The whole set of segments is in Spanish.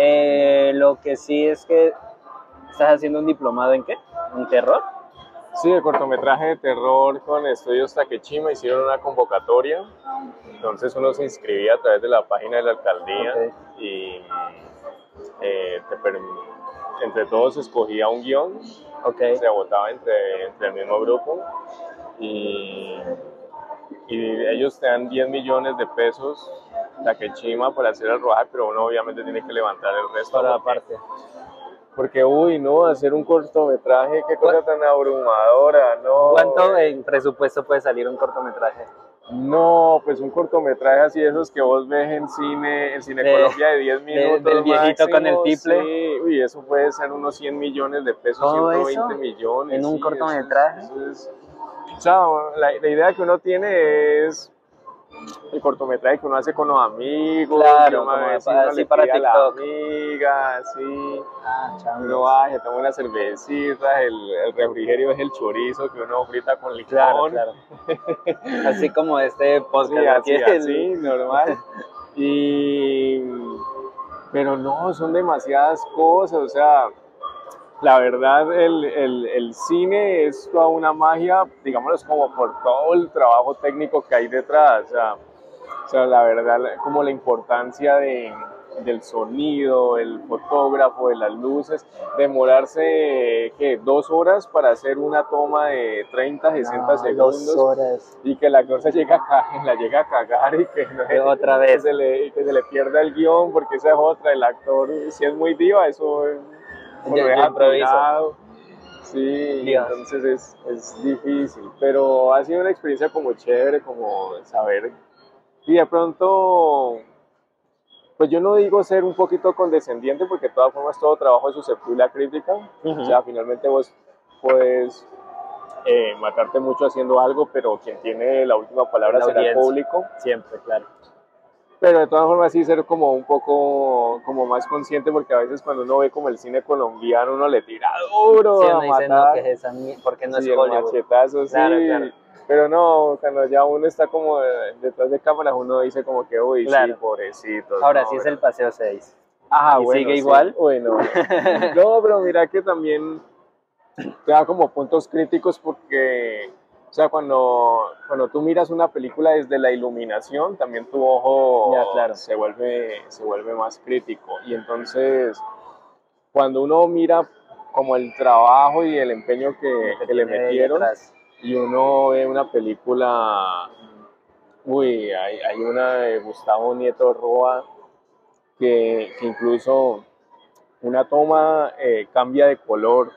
Eh, lo que sí es que estás haciendo un diplomado en qué? ¿En terror? Sí, de cortometraje de terror con estudios Takechima hicieron una convocatoria. Entonces uno se inscribía a través de la página de la alcaldía y eh, te entre todos escogía un guion, Ok. se votaba entre, entre el mismo grupo y, y ellos te dan 10 millones de pesos Takechima para hacer el rodaje, pero uno obviamente tiene que levantar el resto. Para porque- aparte. Porque, uy, no, hacer un cortometraje, qué cosa tan abrumadora, no. ¿Cuánto en presupuesto puede salir un cortometraje? No, pues un cortometraje así, esos que vos ves en cine, en Cine De- Colombia de 10 minutos. del viejito con el tiple. Sí, uy, eso puede ser unos 100 millones de pesos, ¿Todo 120 eso? millones. en un sí, cortometraje? eso es- eso es- o sea, la, la idea que uno tiene es el cortometraje que uno hace con los amigos, Claro, como vez pa- uno así le para a la TikTok. amiga, así. Ah, Uno va, se toma una cervecita, el, el refrigerio es el chorizo que uno frita con limón. Claro, claro. Así como este podcast. Sí, así, así, normal. Y, pero no, son demasiadas cosas, o sea, la verdad el, el, el cine es toda una magia, digámoslo, es como por todo el trabajo técnico que hay detrás, o sea, o sea, la verdad, la- como la importancia de, del sonido, el fotógrafo, de las luces, demorarse, ¿qué? Dos horas para hacer una toma de 30, 60 No, segundos Dos horas. y que el actor se llega a la llega a cagar y que, no- Otra que vez. se le, y que se le pierda el guion porque esa es otra, el actor si es muy diva, eso es- Ya-. Sí, Dios. entonces es, es difícil, pero ha sido una experiencia como chévere, como saber y de pronto pues yo no digo ser un poquito condescendiente porque de todas formas todo trabajo es susceptible a crítica, Ujú. o sea, finalmente vos puedes eh, matarte mucho haciendo algo, pero quien tiene la última palabra La será el público. Siempre, claro. Pero de todas formas sí ser como un poco como más consciente porque a veces cuando uno ve como el cine colombiano uno le tira duro Sí, a uno no, matar. que es esa mie- ¿por qué no Sí, es el Hollywood? machetazo, sí. Claro, claro. Pero no, cuando ya uno está como eh, detrás de cámaras uno dice como que, uy, sí, pobrecito. Ahora no, sí es el paseo 6. Ajá, ¿Y bueno, sigue sí. igual? Bueno, no, pero mira que también te da como puntos críticos porque, o sea, cuando, cuando tú miras una película desde la iluminación, también tu ojo Ya, claro. se, vuelve, se vuelve más crítico. Y entonces, cuando uno mira como el trabajo y el empeño que, que le metieron, detrás. y uno ve una película, uy, hay, hay una de Gustavo Nieto Roa que, que incluso una toma eh, cambia de color.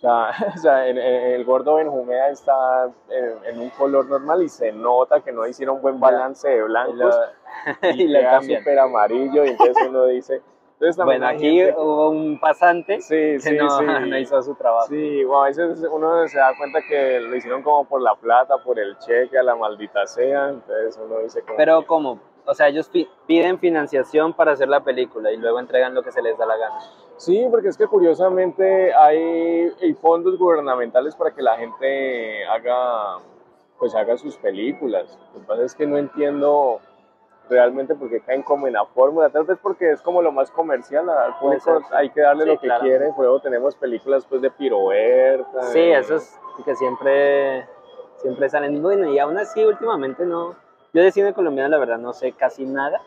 O sea, o sea, en- en- el gordo Benjumea está en, en un color normal y se nota que no hicieron buen balance de Y blancos y, y queda cambian. súper amarillo y entonces uno dice... Entonces Bueno, aquí gente hubo un pasante Sí, que sí, no, sí. no hizo su trabajo. Sí, bueno, a veces uno se da cuenta que lo hicieron como por la plata, por el cheque, a la maldita sea, entonces uno dice como... Pero ¿cómo? O sea, ellos pi- piden financiación para hacer la película y luego entregan lo que se les da la gana. Sí, porque es que curiosamente hay, hay fondos gubernamentales para que la gente haga, pues haga sus películas. Lo que pasa es que no entiendo realmente por qué caen como en la fórmula, tal vez porque es como lo más comercial, al público hay que darle Sí, lo que claro. quiere, luego tenemos películas pues de piroberta. Sí, eso es que siempre, siempre salen. Bueno, y aún así últimamente no. Yo de cine colombiano la verdad no sé casi nada.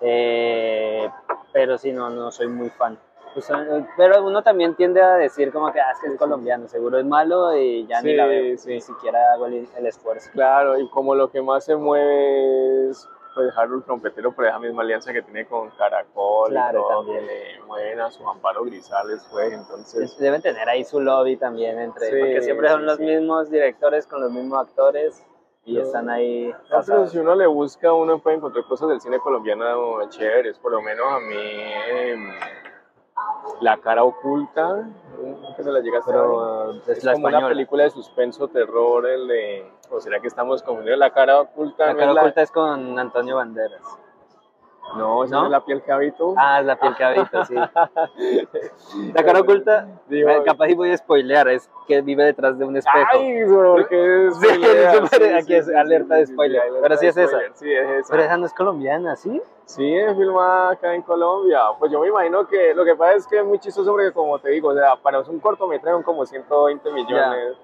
Eh, pero sí, no, no soy muy fan. Sea, pero uno también tiende a decir como que, ah, es que es colombiano, seguro es malo y ya ni la Sí, veo. sí. Ni siquiera hago el, el esfuerzo. Claro, y como lo que más se mueve es pues Harold Trompetero por esa misma alianza que tiene con Caracol Claro, todo, también. le mueven a su Amparo Grisales, pues, entonces... Deben tener ahí su lobby también entre, Sí, porque siempre son sí, los sí. mismos directores con los mismos actores y están ahí. No, pero si uno le busca, uno puede encontrar cosas del cine colombiano chéveres, por lo menos a mí... em, la cara oculta, que se la llega a Pero es es la como una película de suspenso, terror, el de... ¿O será que estamos confundiendo? La cara oculta. La cara es la- oculta es con Antonio Banderas. No, esa ¿No? es la piel que habito. Ah, es la piel que sí. La cara oculta, Digo- capaz y voy a spoilear, es que vive detrás de un espejo. Ay, porque es Sí, súper- aquí es alerta de spoiler, pero sí es esa. Sí, es esa. Pero esa no es colombiana, ¿sí? Sí, es filmada acá en Colombia. Pues yo me imagino que lo que pasa es que es muy chistoso porque como te digo, o sea, para un cortometraje son como 120 millones.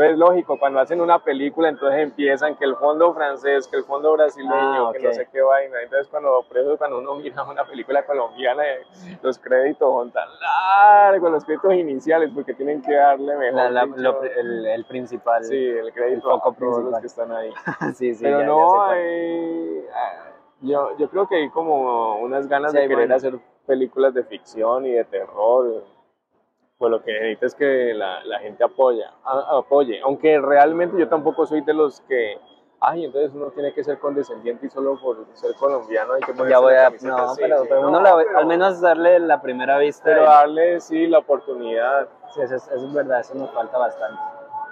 Entonces, lógico, cuando hacen una película, entonces empiezan que el fondo francés, que el fondo brasileño, Ah, que ok. no sé qué vaina. Entonces, cuando, por eso cuando uno mira una película colombiana, eh, los créditos son tan largos, los créditos iniciales, porque tienen que darle mejor. La- la- lo- el, el principal. sí, el crédito el a todos los principal. que están ahí. sí, sí, Pero ya- ya no, cuál. hay, ah, yo, yo creo que hay como unas ganas Sí, de querer buenas. hacer películas de ficción y de terror. Pues lo que necesita es que la, la gente apoya, a- apoye. Aunque realmente yo tampoco soy de los que, ay, entonces uno tiene que ser condescendiente y solo por ser colombiano hay que ponerse Ya voy a. No, Sí, pero, sí, pero no, uno la- pero- al menos darle la primera vista. Pero darle, sí, la oportunidad. sí, eso, es, eso es verdad, eso nos falta bastante.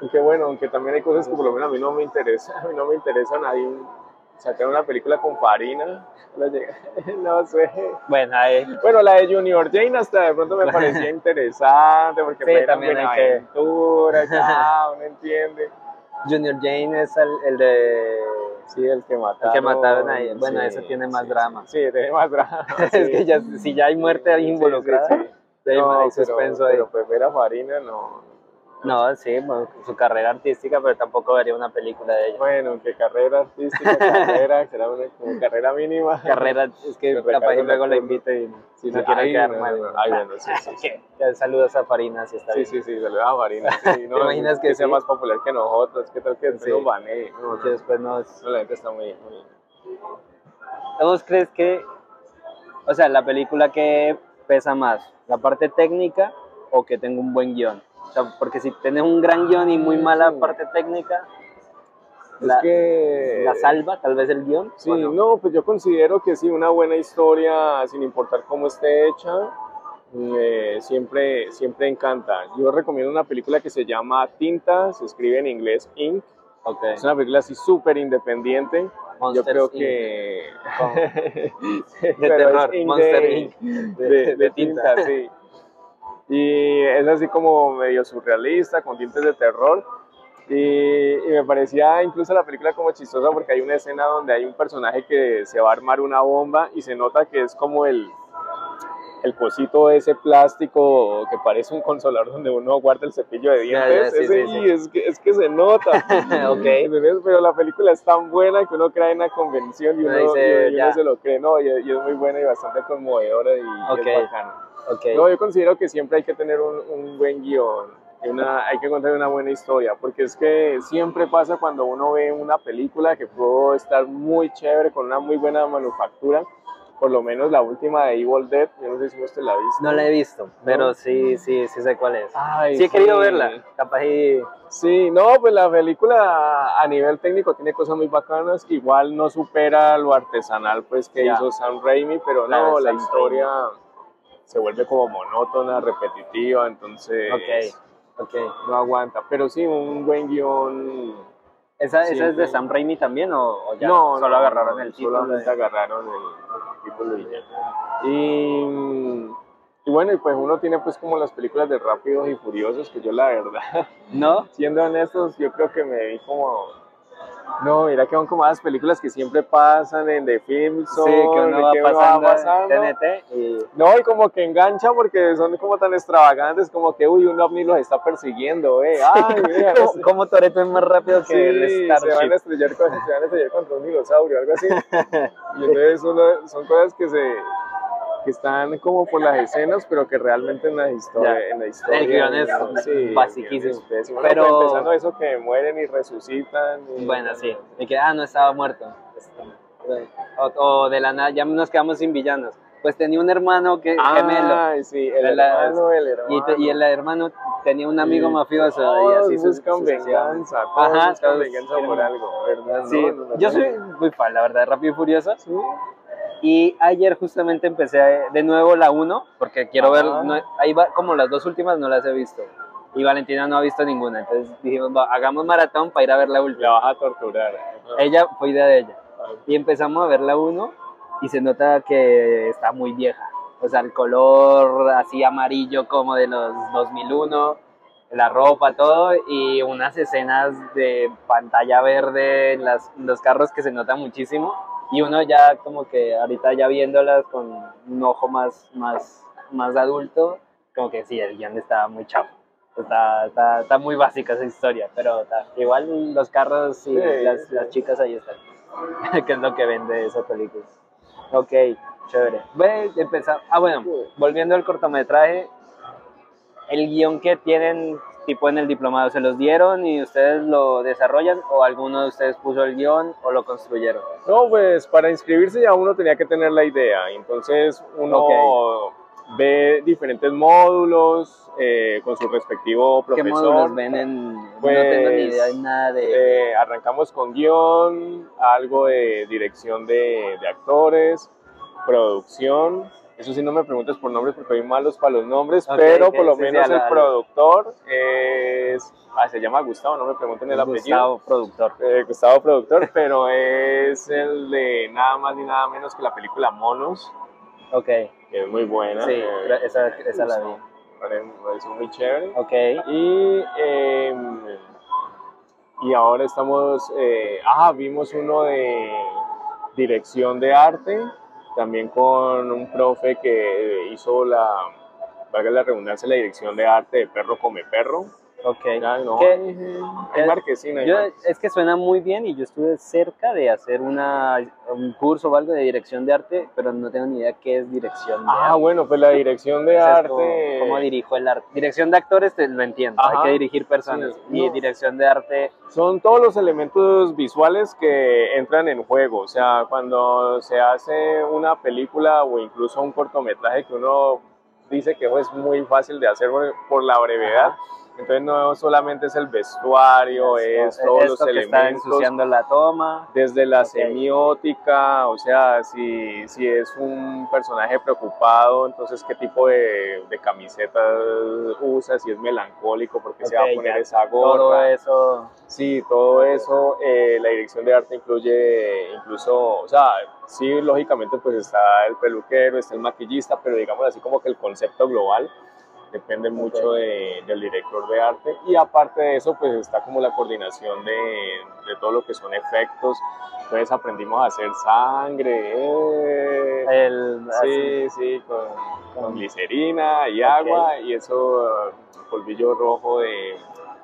Y que bueno, aunque también hay cosas que por lo menos a mí no me interesan, a mí no me interesan. Hay sacar una película con Farina, no sé. Bueno, ahí. Bueno, la de Junior Jane hasta de pronto me parecía interesante porque Sí, también hay que- aventura, ya, uno entiende. Junior Jane es el, el de. Sí, el que mataron. El que mataron ahí. Bueno, sí, ese tiene más sí, drama. Sí, tiene más drama. es que ya, si ya hay muerte ahí involucrada, hay, No, hay pero- suspenso ahí. Pero pues ver a Farina no. No, sí, bueno, su carrera artística, pero tampoco vería una película de ella. Bueno, que carrera artística, carrera, será una como carrera mínima. Carrera, es que Pero capaz y luego la invito y Sí, no sí, quiero ay, quedar no, mal. no, no. Ay, bueno, sí, sí, sí. Saludos a Farina, si está Sí, bien. sí, sí, le da a Farina. Sí, no, ¿Te imaginas que sea sí? más popular que nosotros? ¿Qué tal que Sí. nos banee? No, no, Que después nos... no, la gente está muy... muy- ¿Vos crees que, o sea, la película que pesa más, la parte técnica o que tenga un buen guion? O sea, porque si tenés un gran guion y muy mala Sí. parte técnica, Es la, que... la salva tal vez el guion. Sí, ¿o no? no, pues yo considero que sí, una buena historia, sin importar cómo esté hecha, eh, siempre, siempre encanta. Yo recomiendo una película que se llama Tinta, se escribe en inglés Ink. Ok. Es una película así súper independiente. Yo Monsters, creo Inc. que... De terror, Monster Inc. De, De- de de tinta, tinta. sí. Y es así como medio surrealista, con tintes de terror. Y, y me parecía incluso la película como chistosa porque hay una escena donde hay un personaje que se va a armar una bomba y se nota que es como el, el cosito ese plástico que parece un consolador donde uno guarda el cepillo de dientes. sí, Ese- sí, sí. y Es, que, es que se nota. Pero la película es tan buena que uno cree en la convención y Uno dice, y- se lo cree, no, y, y es muy buena y bastante conmovedora y, y Ok. es bacana. Ok. No, yo considero que siempre hay que tener un, un buen guion, una, hay que contar una buena historia, porque es que siempre pasa cuando uno ve una película que pudo estar muy chévere, con una muy buena manufactura, por lo menos la última de Evil Dead, yo no sé si usted la ha visto. No la he visto, pero sí, sí, sí sé cuál es. Ay, Sí he querido verla, capaz y... Sí, no, pues la película a nivel técnico tiene cosas muy bacanas, igual no supera lo artesanal pues que Ya. hizo Sam Raimi, pero Claro, no, la Sam historia se vuelve como monótona, repetitiva, entonces Ok, ok. no aguanta, pero sí, un buen guion. ¿Esa, ¿Esa es de Sam Raimi también o, o ya no, solo no, agarraron no, el título? Solamente de- agarraron el, el título y ya. Y, y bueno, y pues uno tiene pues como las películas de Rápidos y Furiosos, que yo la verdad ¿No? siendo honestos, yo creo que me vi como. No, mira que son como las películas que siempre pasan en The Film Sí, Zone, que uno va que pasando, pasando. TNT y... No, y como que engancha porque son como tan extravagantes, como que, uy, un ovni los está persiguiendo, eh. Ay, mira, no ¿Cómo, sé. cómo Toretto es más rápido que Sí, el se van, a Starship? estrellar con, se van a estrellar contra un dinosaurio, algo así. Y entonces uno- son cosas que se que están como por las escenas, pero que realmente en la historia, Ya. en la historia El guion es sí, basiquísimo. es. Pero- pues, empezando eso que mueren y resucitan. y- Bueno, sí. Y que, ah, no estaba muerto. O, o de la nada, ya nos quedamos sin villanos. Pues tenía un hermano que, gemelo. Ay, sí, el la- hermano, el hermano. Y, y el hermano tenía un amigo Y mafioso. y Todos así su- buscan venganza, todos Ajá, buscan todos venganza por algo, ¿verdad? Sí, No, no, no, yo soy muy fan, la verdad, Rápido y Furioso. Sí. Y ayer justamente empecé de nuevo la 1, porque quiero ver, Ajá. no- ahí va, como las dos últimas no las he visto. Y Valentina no ha visto ninguna, entonces dijimos, va, hagamos maratón para ir a ver la La última. vas a torturar. Ella fue idea de ella. Y empezamos a ver la 1 y se nota que está muy vieja. O sea, el color así amarillo como de los 2001, la ropa, todo, y unas escenas de pantalla verde en las, los carros que se nota muchísimo. Y uno ya como que ahorita ya viéndolas con un ojo más, más, más adulto, como que sí, el guion está muy chapo. Está, está, está muy básica esa historia, pero está- igual los carros y Sí, las, sí. las chicas ahí están. que es lo que vende esa película. Ok, chévere. Ve, empezar. Ah, bueno, volviendo al cortometraje, el guion que tienen tipo en el diplomado, ¿se los dieron y ustedes lo desarrollan o alguno de ustedes puso el guion o lo construyeron? No, pues para inscribirse ya uno tenía que tener la idea. Entonces uno ve diferentes módulos eh, con su respectivo ¿Qué profesor. módulos ven en...? no tengo ni Pues, idea de nada de... Eh, arrancamos con guion, algo de dirección de, de actores, producción. Eso sí, no me preguntes por nombres porque soy malos para los nombres, pero por lo menos el productor es. Ah, se llama Gustavo, no me pregunten el apellido. Gustavo, productor. Eh, Gustavo productor, pero es el de nada más ni nada menos que la película Monos, Ok, que es muy buena. sí, eh, esa, esa la vi. parece muy chévere. Ok, Y, eh, y ahora estamos, eh, ah, vimos uno de dirección de arte, también con un profe que hizo la, valga la redundancia, la dirección de arte de Perro Come Perro. Ok. Ya, no, ¿Qué? hay ¿Qué? marquesina. hay Yo, marquesina. es que suena muy bien y yo estuve cerca de hacer una, un curso o algo de dirección de arte, pero no tengo ni idea qué es dirección de Ah, arte. bueno, pues la dirección de es arte... ¿Cómo dirijo el arte? Dirección de actores te lo entiendo, Ajá. hay que dirigir personas. Sí, Y no. dirección de arte, son todos los elementos visuales que entran en juego. O sea, cuando se hace una película o incluso un cortometraje que uno dice que es muy fácil de hacer por- por la brevedad. Ajá. Entonces no solamente es el vestuario, es todos esto los que está elementos, ensuciando la toma. desde la semiótica, o sea, si, si es un personaje preocupado, entonces qué tipo de, de camiseta usa, si es melancólico, porque se va a poner ya. esa gorra. Todo eso. Sí, todo eso, eh, la dirección de arte incluye incluso, o sea, sí, lógicamente pues está el peluquero, está el maquillista, pero digamos así como que el concepto global depende mucho de- del director de arte y aparte de eso pues está como la coordinación de, de todo lo que son efectos, entonces aprendimos a hacer sangre, eh, El, sí, sí, con, con Con- glicerina y Ok. agua y eso, polvillo rojo de,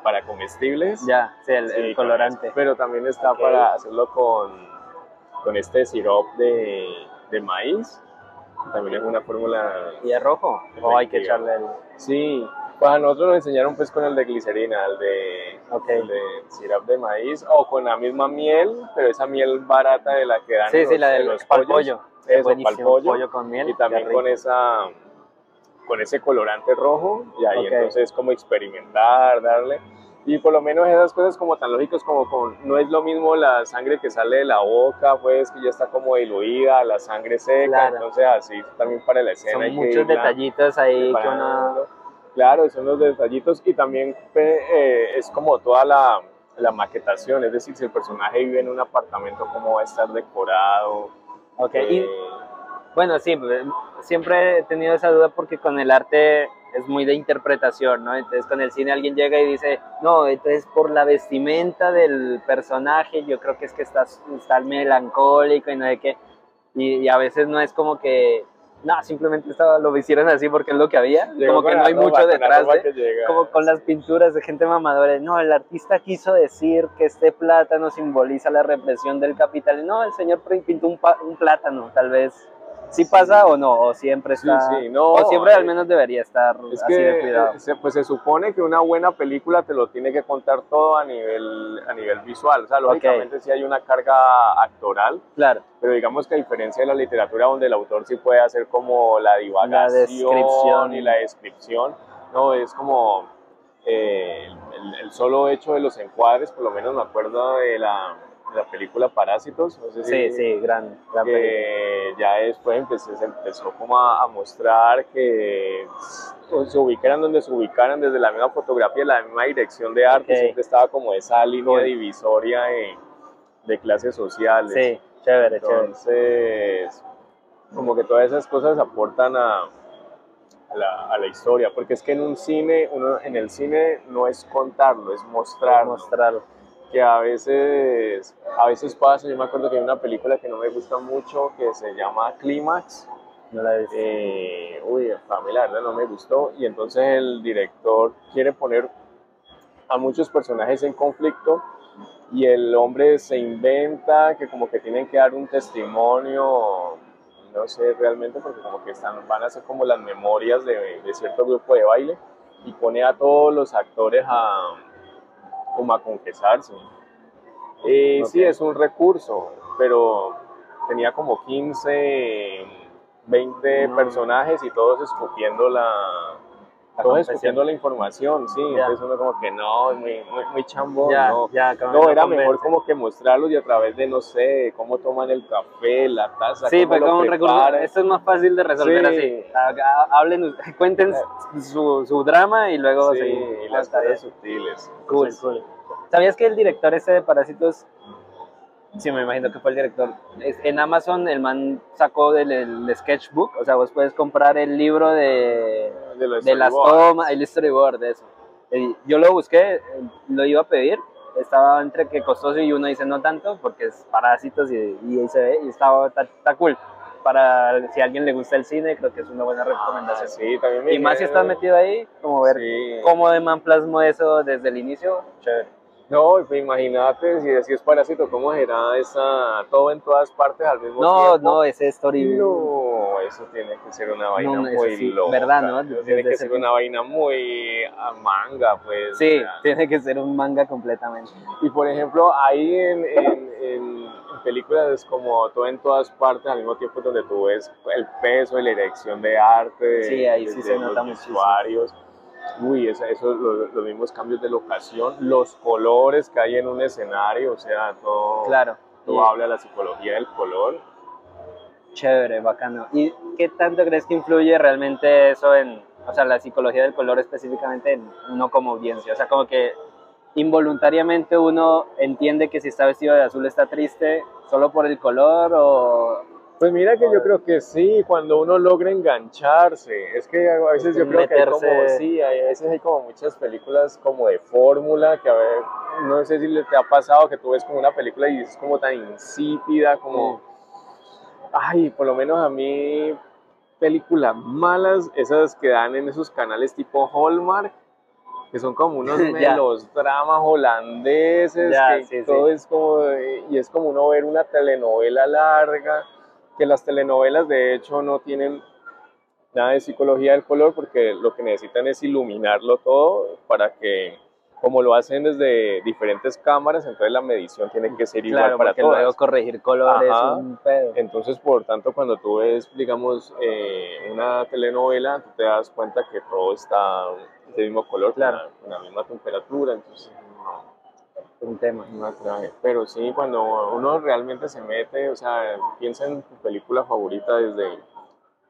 para comestibles. Ya, sí, el, Sí, el colorante. eso. Pero también está Ok. para hacerlo con, con este sirop de, de maíz. También es una fórmula. ¿Y es rojo? ¿O hay que echarle el...? Sí, pues a nosotros nos enseñaron pues con el de glicerina, el de, Ok. el de sirop de maíz, o con la misma miel, pero esa miel barata de la que dan Sí, en sí, los- la del los pollos. pollo. Eso, Buenísimo, pal pollo. pollo con miel. Y también con esa con ese colorante rojo y ahí Ok. entonces como experimentar, darle y por lo menos esas cosas como tan lógicas como con no es lo mismo la sangre que sale de la boca pues que ya está como diluida la sangre seca Claro. entonces así también para la escena Son hay muchos detallitos ahí que uno... claro son los detallitos y también eh, es como toda la, la maquetación es decir si el personaje vive en un apartamento cómo va a estar decorado Ok, y eh, Bueno, sí, pues, siempre he tenido esa duda porque con el arte es muy de interpretación, ¿no? Entonces con el cine alguien llega y dice, no, entonces por la vestimenta del personaje, yo creo que es que está, está melancólico y no sé qué. Y, y a veces no es como que, no, simplemente estaba, lo hicieron así porque es lo que había, llegó como que no hay ropa, mucho detrás de... llega. Como con las pinturas de gente mamadora, no, el artista quiso decir que este plátano simboliza la represión del capital. No, el señor pintó un, un plátano, tal vez. ¿Sí pasa o no? ¿O siempre Sí, está? sí, no, o siempre eh, al menos debería estar Es así de que cuidado. eh, se, pues se supone que una buena película te lo tiene que contar todo a nivel, a nivel visual. O sea, lógicamente sí hay una carga actoral, Claro, pero digamos que a diferencia de la literatura donde el autor sí puede hacer como la divagación descripción. y la descripción, no, es como eh, el, el solo hecho de los encuadres, por lo menos me acuerdo de la, de la película Parásitos, no sé sí, si- sí, gran, gran película. que ya después empecé- se empezó como a, a mostrar que pues, se ubicaran donde se ubicaran desde la misma fotografía, la misma dirección de arte, siempre estaba como esa línea divisoria de, de clases sociales. Sí, chévere, chévere. Entonces, como que todas esas cosas aportan a, la, a la historia, porque es que en un cine, uno, en el cine no es contarlo, es mostrarlo. mostrarlo. Que a veces, a veces pasa, yo me acuerdo que hay una película que no me gusta mucho que se llama Clímax, No la he visto. eh, uy, a mí la verdad no me gustó y entonces el director quiere poner a muchos personajes en conflicto y el hombre se inventa que como que tienen que dar un testimonio, no sé realmente porque como que están, van a ser como las memorias de, de cierto grupo de baile y pone a todos los actores a como a confesarse. Y sí, Ok. es un recurso, pero tenía como 15, 20 No. personajes y todos escupiendo la, Confesión. escupiendo la información, sí. Ya. Entonces uno como que no, es muy, muy, muy chambón, ya, no. como No, era convence. mejor como que mostrarlos y a través de, no sé, cómo toman el café, la taza, Sí, fue lo como recurso. Esto es más fácil de resolver Sí. así. Hablen, cuenten su, su drama y luego Sí, seguimos. y las cosas sutiles. Cool, Entonces, cool. ¿Sabías que el director este de Parásitos, sí me imagino que fue el director, en Amazon el man sacó del el sketchbook, o sea, vos puedes comprar el libro de, De, de las tomas, el storyboard de eso. Yo lo busqué, lo iba a pedir, estaba entre que costoso y uno dice no tanto, porque es Parásitos y, y ahí se ve, y estaba, está, está cool. Para si a alguien le gusta el cine, creo que es una buena recomendación. Ah, sí, también me Y más si estás metido ahí, como ver Sí. cómo de man plasmó eso desde el inicio, chévere. No, pues imagínate si decís parásito, ¿cómo será esa todo en todas partes al mismo No, tiempo? no, ese story. No, eso tiene que ser una vaina No, no, muy sí, loca. ¿verdad, no? Eso tiene que ser una vaina muy a manga, pues. Sí, tiene que ser un manga completamente. Y por ejemplo, ahí en, en- en- en películas como todo en todas partes al mismo tiempo donde tú ves el peso y la dirección de arte Sí, ahí sí de se los nota muchísimo. vestuarios. Uy, eso, lo- los mismos cambios de locación, los colores que hay en un escenario, o sea, todo, Claro. todo Y- habla de la psicología del color. Chévere, bacano. ¿Y qué tanto crees que influye realmente eso en, o sea, la psicología del color específicamente en uno como audiencia? O sea, como que involuntariamente uno entiende que si está vestido de azul está triste solo por el color o... Pues mira que yo creo que sí, cuando uno logra engancharse, es que a veces yo creo que hay como, sí, hay, a veces hay como muchas películas como de fórmula, que a ver, no sé si le te ha pasado que tú ves como una película y es como tan insípida, como, ay, por lo menos a mí, películas malas, esas que dan en esos canales tipo Hallmark, que son como unos melodramas holandeses, Ya, que sí, todo sí. es como, y es como uno ver una telenovela larga, que las telenovelas de hecho no tienen nada de psicología del color porque lo que necesitan es iluminarlo todo para que, como lo hacen desde diferentes cámaras, entonces la medición tiene que ser igual Claro, para todas. luego corregir color es Ajá. un pedo. Entonces, por tanto, cuando tú ves, digamos, eh, una telenovela, tú te das cuenta que todo está del mismo color, Claro. con, la, con la misma temperatura, entonces Un tema. no atrae. Pero sí, cuando uno realmente se mete, o sea, piensa en tu película favorita desde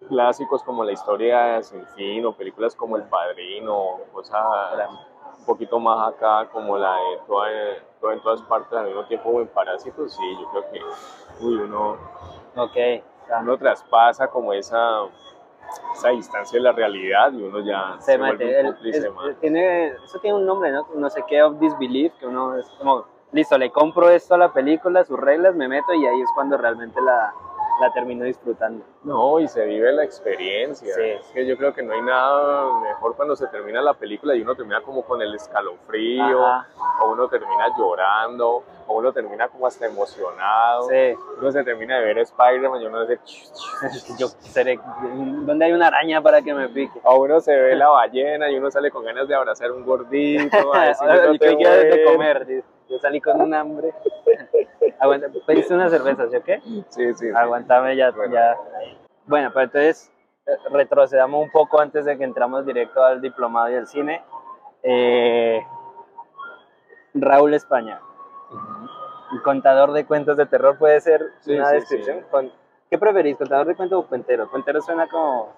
clásicos como La historia sin fin, o películas como El Padrino, o cosas un poquito más acá, como la de toda, en todas partes al mismo tiempo, o en Parásitos, sí, yo creo que, uy, uno Ok. uno traspasa como esa, esa distancia de la realidad y uno ya se vuelve mete. El- cómplice es- tiene, eso tiene un nombre, ¿no? No sé qué, of disbelief, que uno es como, listo, le compro esto a la película, sus reglas, me meto y ahí es cuando realmente la, la termino disfrutando. No, y se vive la experiencia. Sí. Es que yo creo que no hay nada mejor cuando se termina la película y uno termina como con el escalofrío, Ajá. o uno termina llorando, o uno termina como hasta emocionado. Sí, Uno se termina de ver Spider-Man y uno dice, yo seré, ¿dónde hay una araña para que me pique? a uno se ve la ballena y uno sale con ganas de abrazar un gordito, a Ahora, "No ¿y te ¿Qué quieres de mueres". comer? Dice, Yo salí con un hambre. Aguanta, ¿pediste una cerveza, sí o qué? Sí, sí, sí. Aguantame ya, Bueno. ya. Bueno, pero entonces eh, retrocedamos un poco antes de que entramos directo al diplomado y al cine. Eh, Raúl España, contador de cuentos de terror, puede ser Sí, una sí, descripción. ¿Qué preferís, contador de cuentos o cuentero? Cuentero suena como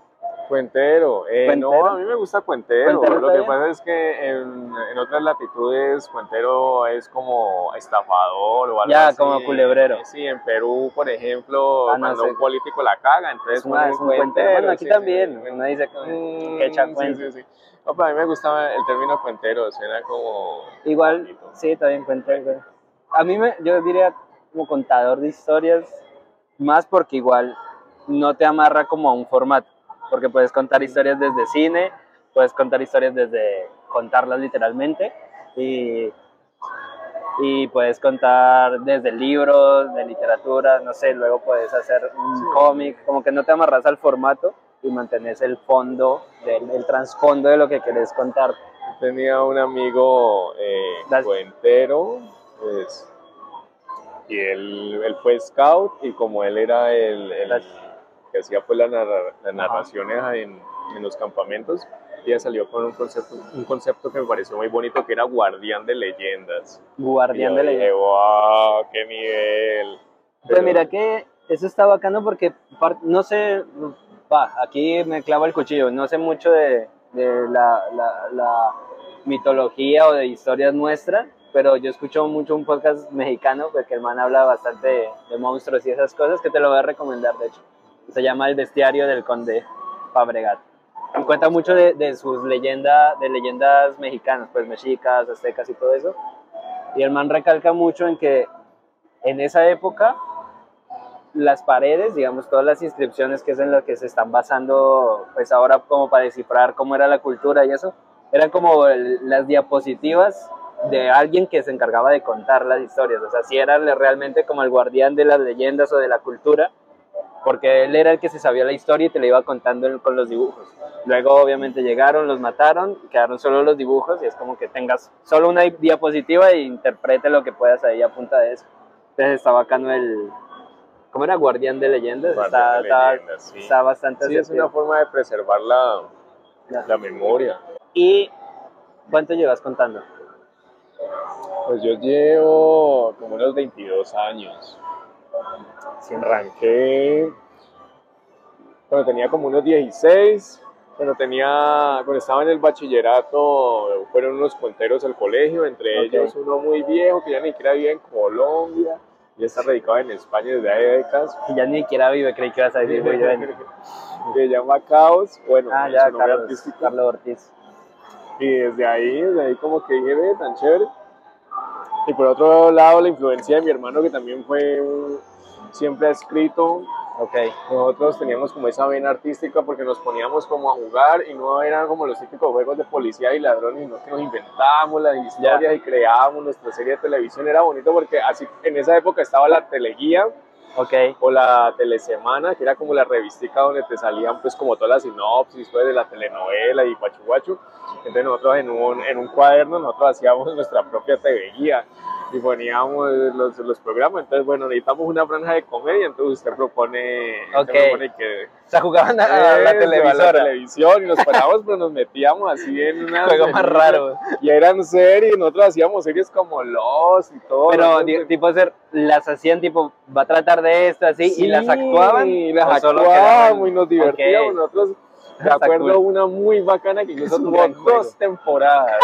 Cuentero, eh, Cuentero. no, a mí me gusta Cuentero. Cuentero Lo que bien. pasa es que en, en otras latitudes Cuentero es como estafador o algo Ya, así. como culebrero. Sí, en Perú, por ejemplo, Ah, no cuando un político la caga, entonces Es, una, ponen es un cuentero. Bueno, aquí sí, también. sí. Uno dice que, Mm, echa sí, cuentos. sí, sí. No, pero a mí me gustaba el término cuentero, suena como... Igual, bonito. sí, también cuentero. A mí, me, yo diría como contador de historias, más porque igual no te amarra como a un formato. Porque puedes contar historias desde cine, puedes contar historias desde contarlas literalmente y, y puedes contar desde libros, de literatura, no sé, luego puedes hacer un Sí. cómic, como que no te amarras al formato y mantienes el fondo, del, el trasfondo de lo que querés contar. Tenía un amigo eh, Das- cuentero, pues, y él, él fue scout y como él era el, que hacía pues la narra- las narraciones en, en los campamentos, ella salió con un concepto, un concepto que me pareció muy bonito que era guardián de leyendas. Guardián de dije, wow, qué nivel. Pues Pero- mira que eso está bacano porque no sé, va, aquí me clavo el cuchillo, no sé mucho de, de la, la- la mitología o de historias nuestras, pero yo escucho mucho un podcast mexicano porque el man habla bastante de, de monstruos y esas cosas que te lo voy a recomendar, de hecho. Se llama El Bestiario del Conde Fabregat. Y cuenta mucho de, sus leyendas, de leyendas mexicanas, pues mexicas, aztecas y todo eso. Y el man recalca mucho en que en esa época las paredes, digamos, todas las inscripciones que es en lo que se están basando, pues ahora como para descifrar cómo era la cultura y eso, eran como las diapositivas de alguien que se encargaba de contar las historias, o sea, si era realmente como el guardián de las leyendas o de la cultura, porque él era el que se sabía la historia y te la iba contando con los dibujos. Luego obviamente llegaron, los mataron, quedaron solo los dibujos y es como que tengas solo una diapositiva e interprete lo que puedas ahí a punta de eso. Entonces está bacano el... ¿Cómo era? Guardián de leyendas. Guardián está, de está- leyendas, sí. está bastante Sí, es una forma de preservar la, la memoria. ¿Y cuánto llevas contando? Pues yo llevo como unos 22 años. Arranqué cuando tenía como unos 16, cuando tenía, cuando estaba en el bachillerato, fueron unos cuenteros al colegio, entre ellos uno muy viejo que ya ni siquiera vive en Colombia, ya está radicado en España desde hace décadas, Y ya ni siquiera vive, creí que ibas a decir muy bien. se llama Caos, bueno, Ah, ya, Carlos. Carlos Ortiz. Y desde ahí, desde ahí como que dije, ve, tan chévere. Y por otro lado, la influencia de mi hermano, que también fue un- siempre ha escrito. Ok, Nosotros teníamos como esa vena artística porque nos poníamos como a jugar y no eran como los típicos juegos de policía y ladrones, sino que nos inventábamos las historias y creábamos nuestra serie de televisión. Era bonito porque así en esa época estaba la teleguía ok. o la telesemana, que era como la revistica donde te salían pues como todas las sinopsis pues, de la telenovela y guachu guachu. Entonces nosotros en un, en un cuaderno nosotros hacíamos nuestra propia TV guía y poníamos los, los programas. Entonces bueno, necesitamos una franja de comedia, entonces usted propone, usted Ok. propone que... O sea, jugaban a, la Eso, a televisora. la televisión y nos parábamos, pero nos metíamos así en una... Juego más raro. Y eran series, nosotros hacíamos series como Los y todo. Pero tipo ser, las hacían tipo, va a tratar de esto así y las Sí, actuaban. Y las actuábamos y nos divertíamos. Ok. Nosotros, me acuerdo cool. una muy bacana que incluso tuvo buen juego. dos temporadas.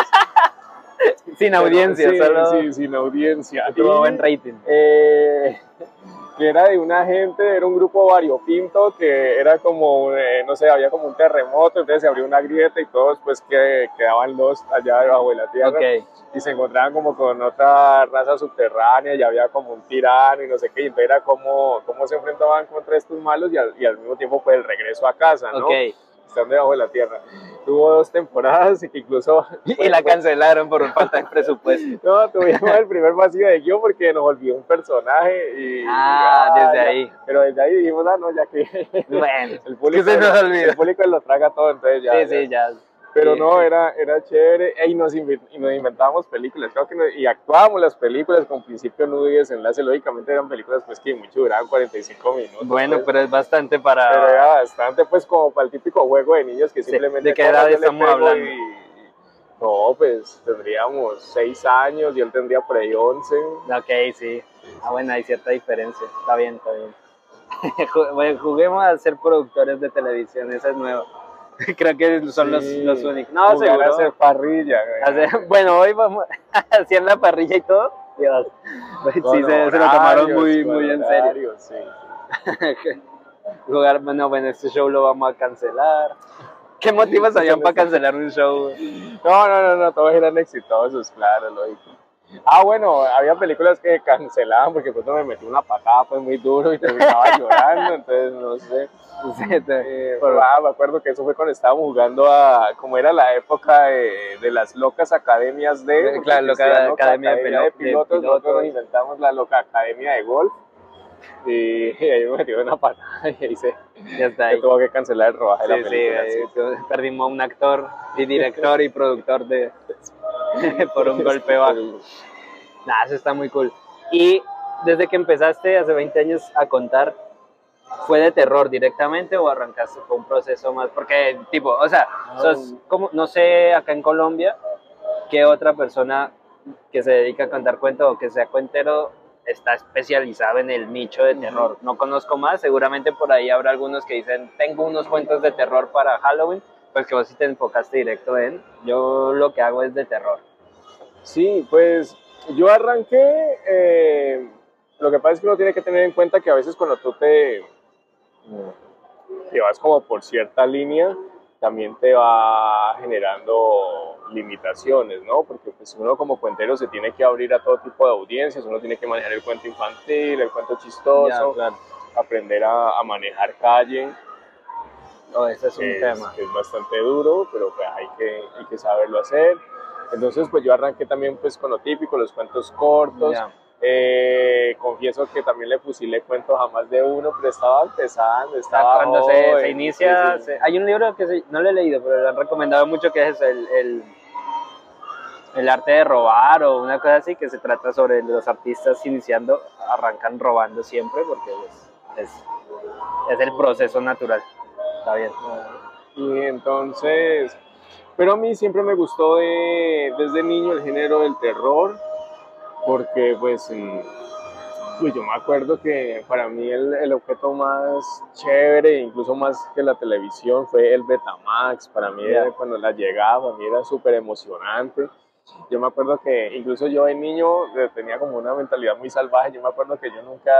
Sin audiencia, sí, solo Sí, sin audiencia. tuvo buen rating. eh, que era de una gente, era un grupo variopinto que era como, eh, no sé, había como un terremoto, entonces se abrió una grieta y todos pues que quedaban los allá debajo de la tierra Ok, y se encontraban como con otra raza subterránea y había como un tirano y no sé qué, y entonces era como, cómo se enfrentaban contra estos malos y al, y al mismo tiempo pues el regreso a casa, ¿no? Están debajo de la tierra. Tuvo dos temporadas y que incluso... Y la cancelaron por falta de presupuesto. No, tuvimos el primer vacío de guion porque nos olvidó un personaje y... Ah, desde ya. ahí. Pero desde ahí dijimos, ah, no, ya que... Bueno, El público, que se nos olvidó. el público lo traga todo, entonces ya... sí, ya. sí, ya. Pero Sí. no, era, era chévere. Y nos, y nos inventábamos películas. Creo que nos- y actuábamos las películas con principio, nudo y desenlace. Lógicamente eran películas pues que mucho duraban 45 minutos. Bueno, pues. pero es bastante para... Pero era bastante pues como para el típico juego de niños que Sí, simplemente... ¿de qué edad estamos hablando? y- No, pues tendríamos 6 años y él tendría por ahí 11. Ok, sí. Ah, bueno, hay cierta diferencia. Está bien, está bien. Bueno, Juguemos a ser productores de televisión, esa es nueva. Creo que son los, Sí. los únicos. No, seguro. a hacer parrilla, güey. Hacer- bueno, hoy vamos a hacer la parrilla y todo. Dios. Sí, Con se, se lo tomaron muy, muy en serio. sí. Jugar, bueno, bueno, este show lo vamos a cancelar. ¿Qué motivos habían para cancelar un show? No, no, no, no, todos eran exitosos, claro, lógico. Ah, bueno, había películas que cancelaban porque pronto me metí una patada pues muy duro y terminaba llorando, entonces no sé. Eh, pero, ah, me acuerdo que eso fue cuando estábamos jugando a, como era la época de, de las locas academias de, Eh, claro, loca academia de pilo- de pilotos, nosotros pilotos. nos inventamos la loca academia de golf y, y ahí me metí una patada y ahí se, Ya está ahí. tuvo que cancelar el rodaje de Sí, la sí, película. eh, sí. tu- perdimos un actor y director y productor de por un golpe bajo. Nah, eso está muy cool. Y desde que empezaste hace 20 años a contar, ¿fue de terror directamente o arrancaste con un proceso más? Porque, tipo, o sea, sos como, no sé, acá en Colombia, qué otra persona que se dedica a contar cuentos o que sea cuentero está especializado en el nicho de terror. No conozco más, seguramente por ahí habrá algunos que dicen, tengo unos cuentos de terror para Halloween, pues que vos sí te enfocaste directo en, yo lo que hago es de terror. Sí, pues yo arranqué, eh, lo que pasa es que uno tiene que tener en cuenta que a veces cuando tú te, te vas como por cierta línea, también te va generando limitaciones, ¿no? Porque pues uno como cuentero se tiene que abrir a todo tipo de audiencias, uno tiene que manejar el cuento infantil, el cuento chistoso, claro. aprender a, a manejar calle, ese es un es, tema. que es bastante duro, pero pues hay que, hay que saberlo hacer. Entonces, pues yo arranqué también pues con lo típico, los cuentos cortos. Ya. Eh, confieso que también le fusilé cuentos a más de uno, pero estaba empezando, estaba Cuando se, se inicia, sí, sí. se- hay un libro que se- no lo he leído, pero lo han recomendado mucho, que es el, el, el arte de robar o una cosa así, que se trata sobre los artistas iniciando, arrancan robando siempre, porque es, es, es el proceso natural. Está bien. Y entonces, pero a mí siempre me gustó de- desde niño el género del terror, porque pues, mm, pues yo me acuerdo que para mí el, el objeto más chévere, incluso más que la televisión, fue el Betamax. Para mí era cuando la llegaba, para mí era súper emocionante. Yo me acuerdo que incluso yo de niño tenía como una mentalidad muy salvaje. Yo me acuerdo que yo nunca,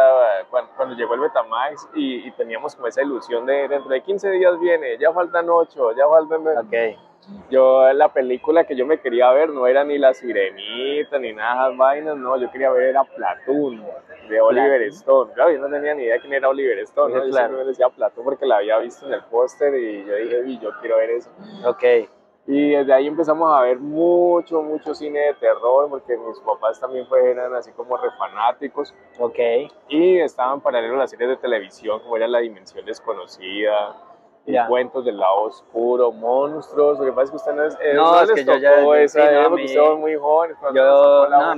cuando, cuando llegó el Betamax y, y teníamos como esa ilusión de dentro de 15 días viene, ya faltan 8, ya faltan... Ok. Yo la película que yo me quería ver no era ni La Sirenita ni nada de esas vainas, no, yo quería ver era Platoon de Oliver. Stone. Claro, yo no tenía ni idea quién era Oliver Stone, ¿no? yo siempre me decía Platoon porque la había visto en el póster y yo dije, y yo quiero ver eso. Ok. Y desde ahí empezamos a ver mucho, mucho cine de terror porque mis papás también fue- eran así como refanáticos Ok. y estaban paralelo a las series de televisión como era La Dimensión Desconocida, y Ya. cuentos del lado oscuro, monstruos. Lo que pasa es que usted no es. eh, No, es les que yo ya- esa sí, no, muy jóvenes. yo- no.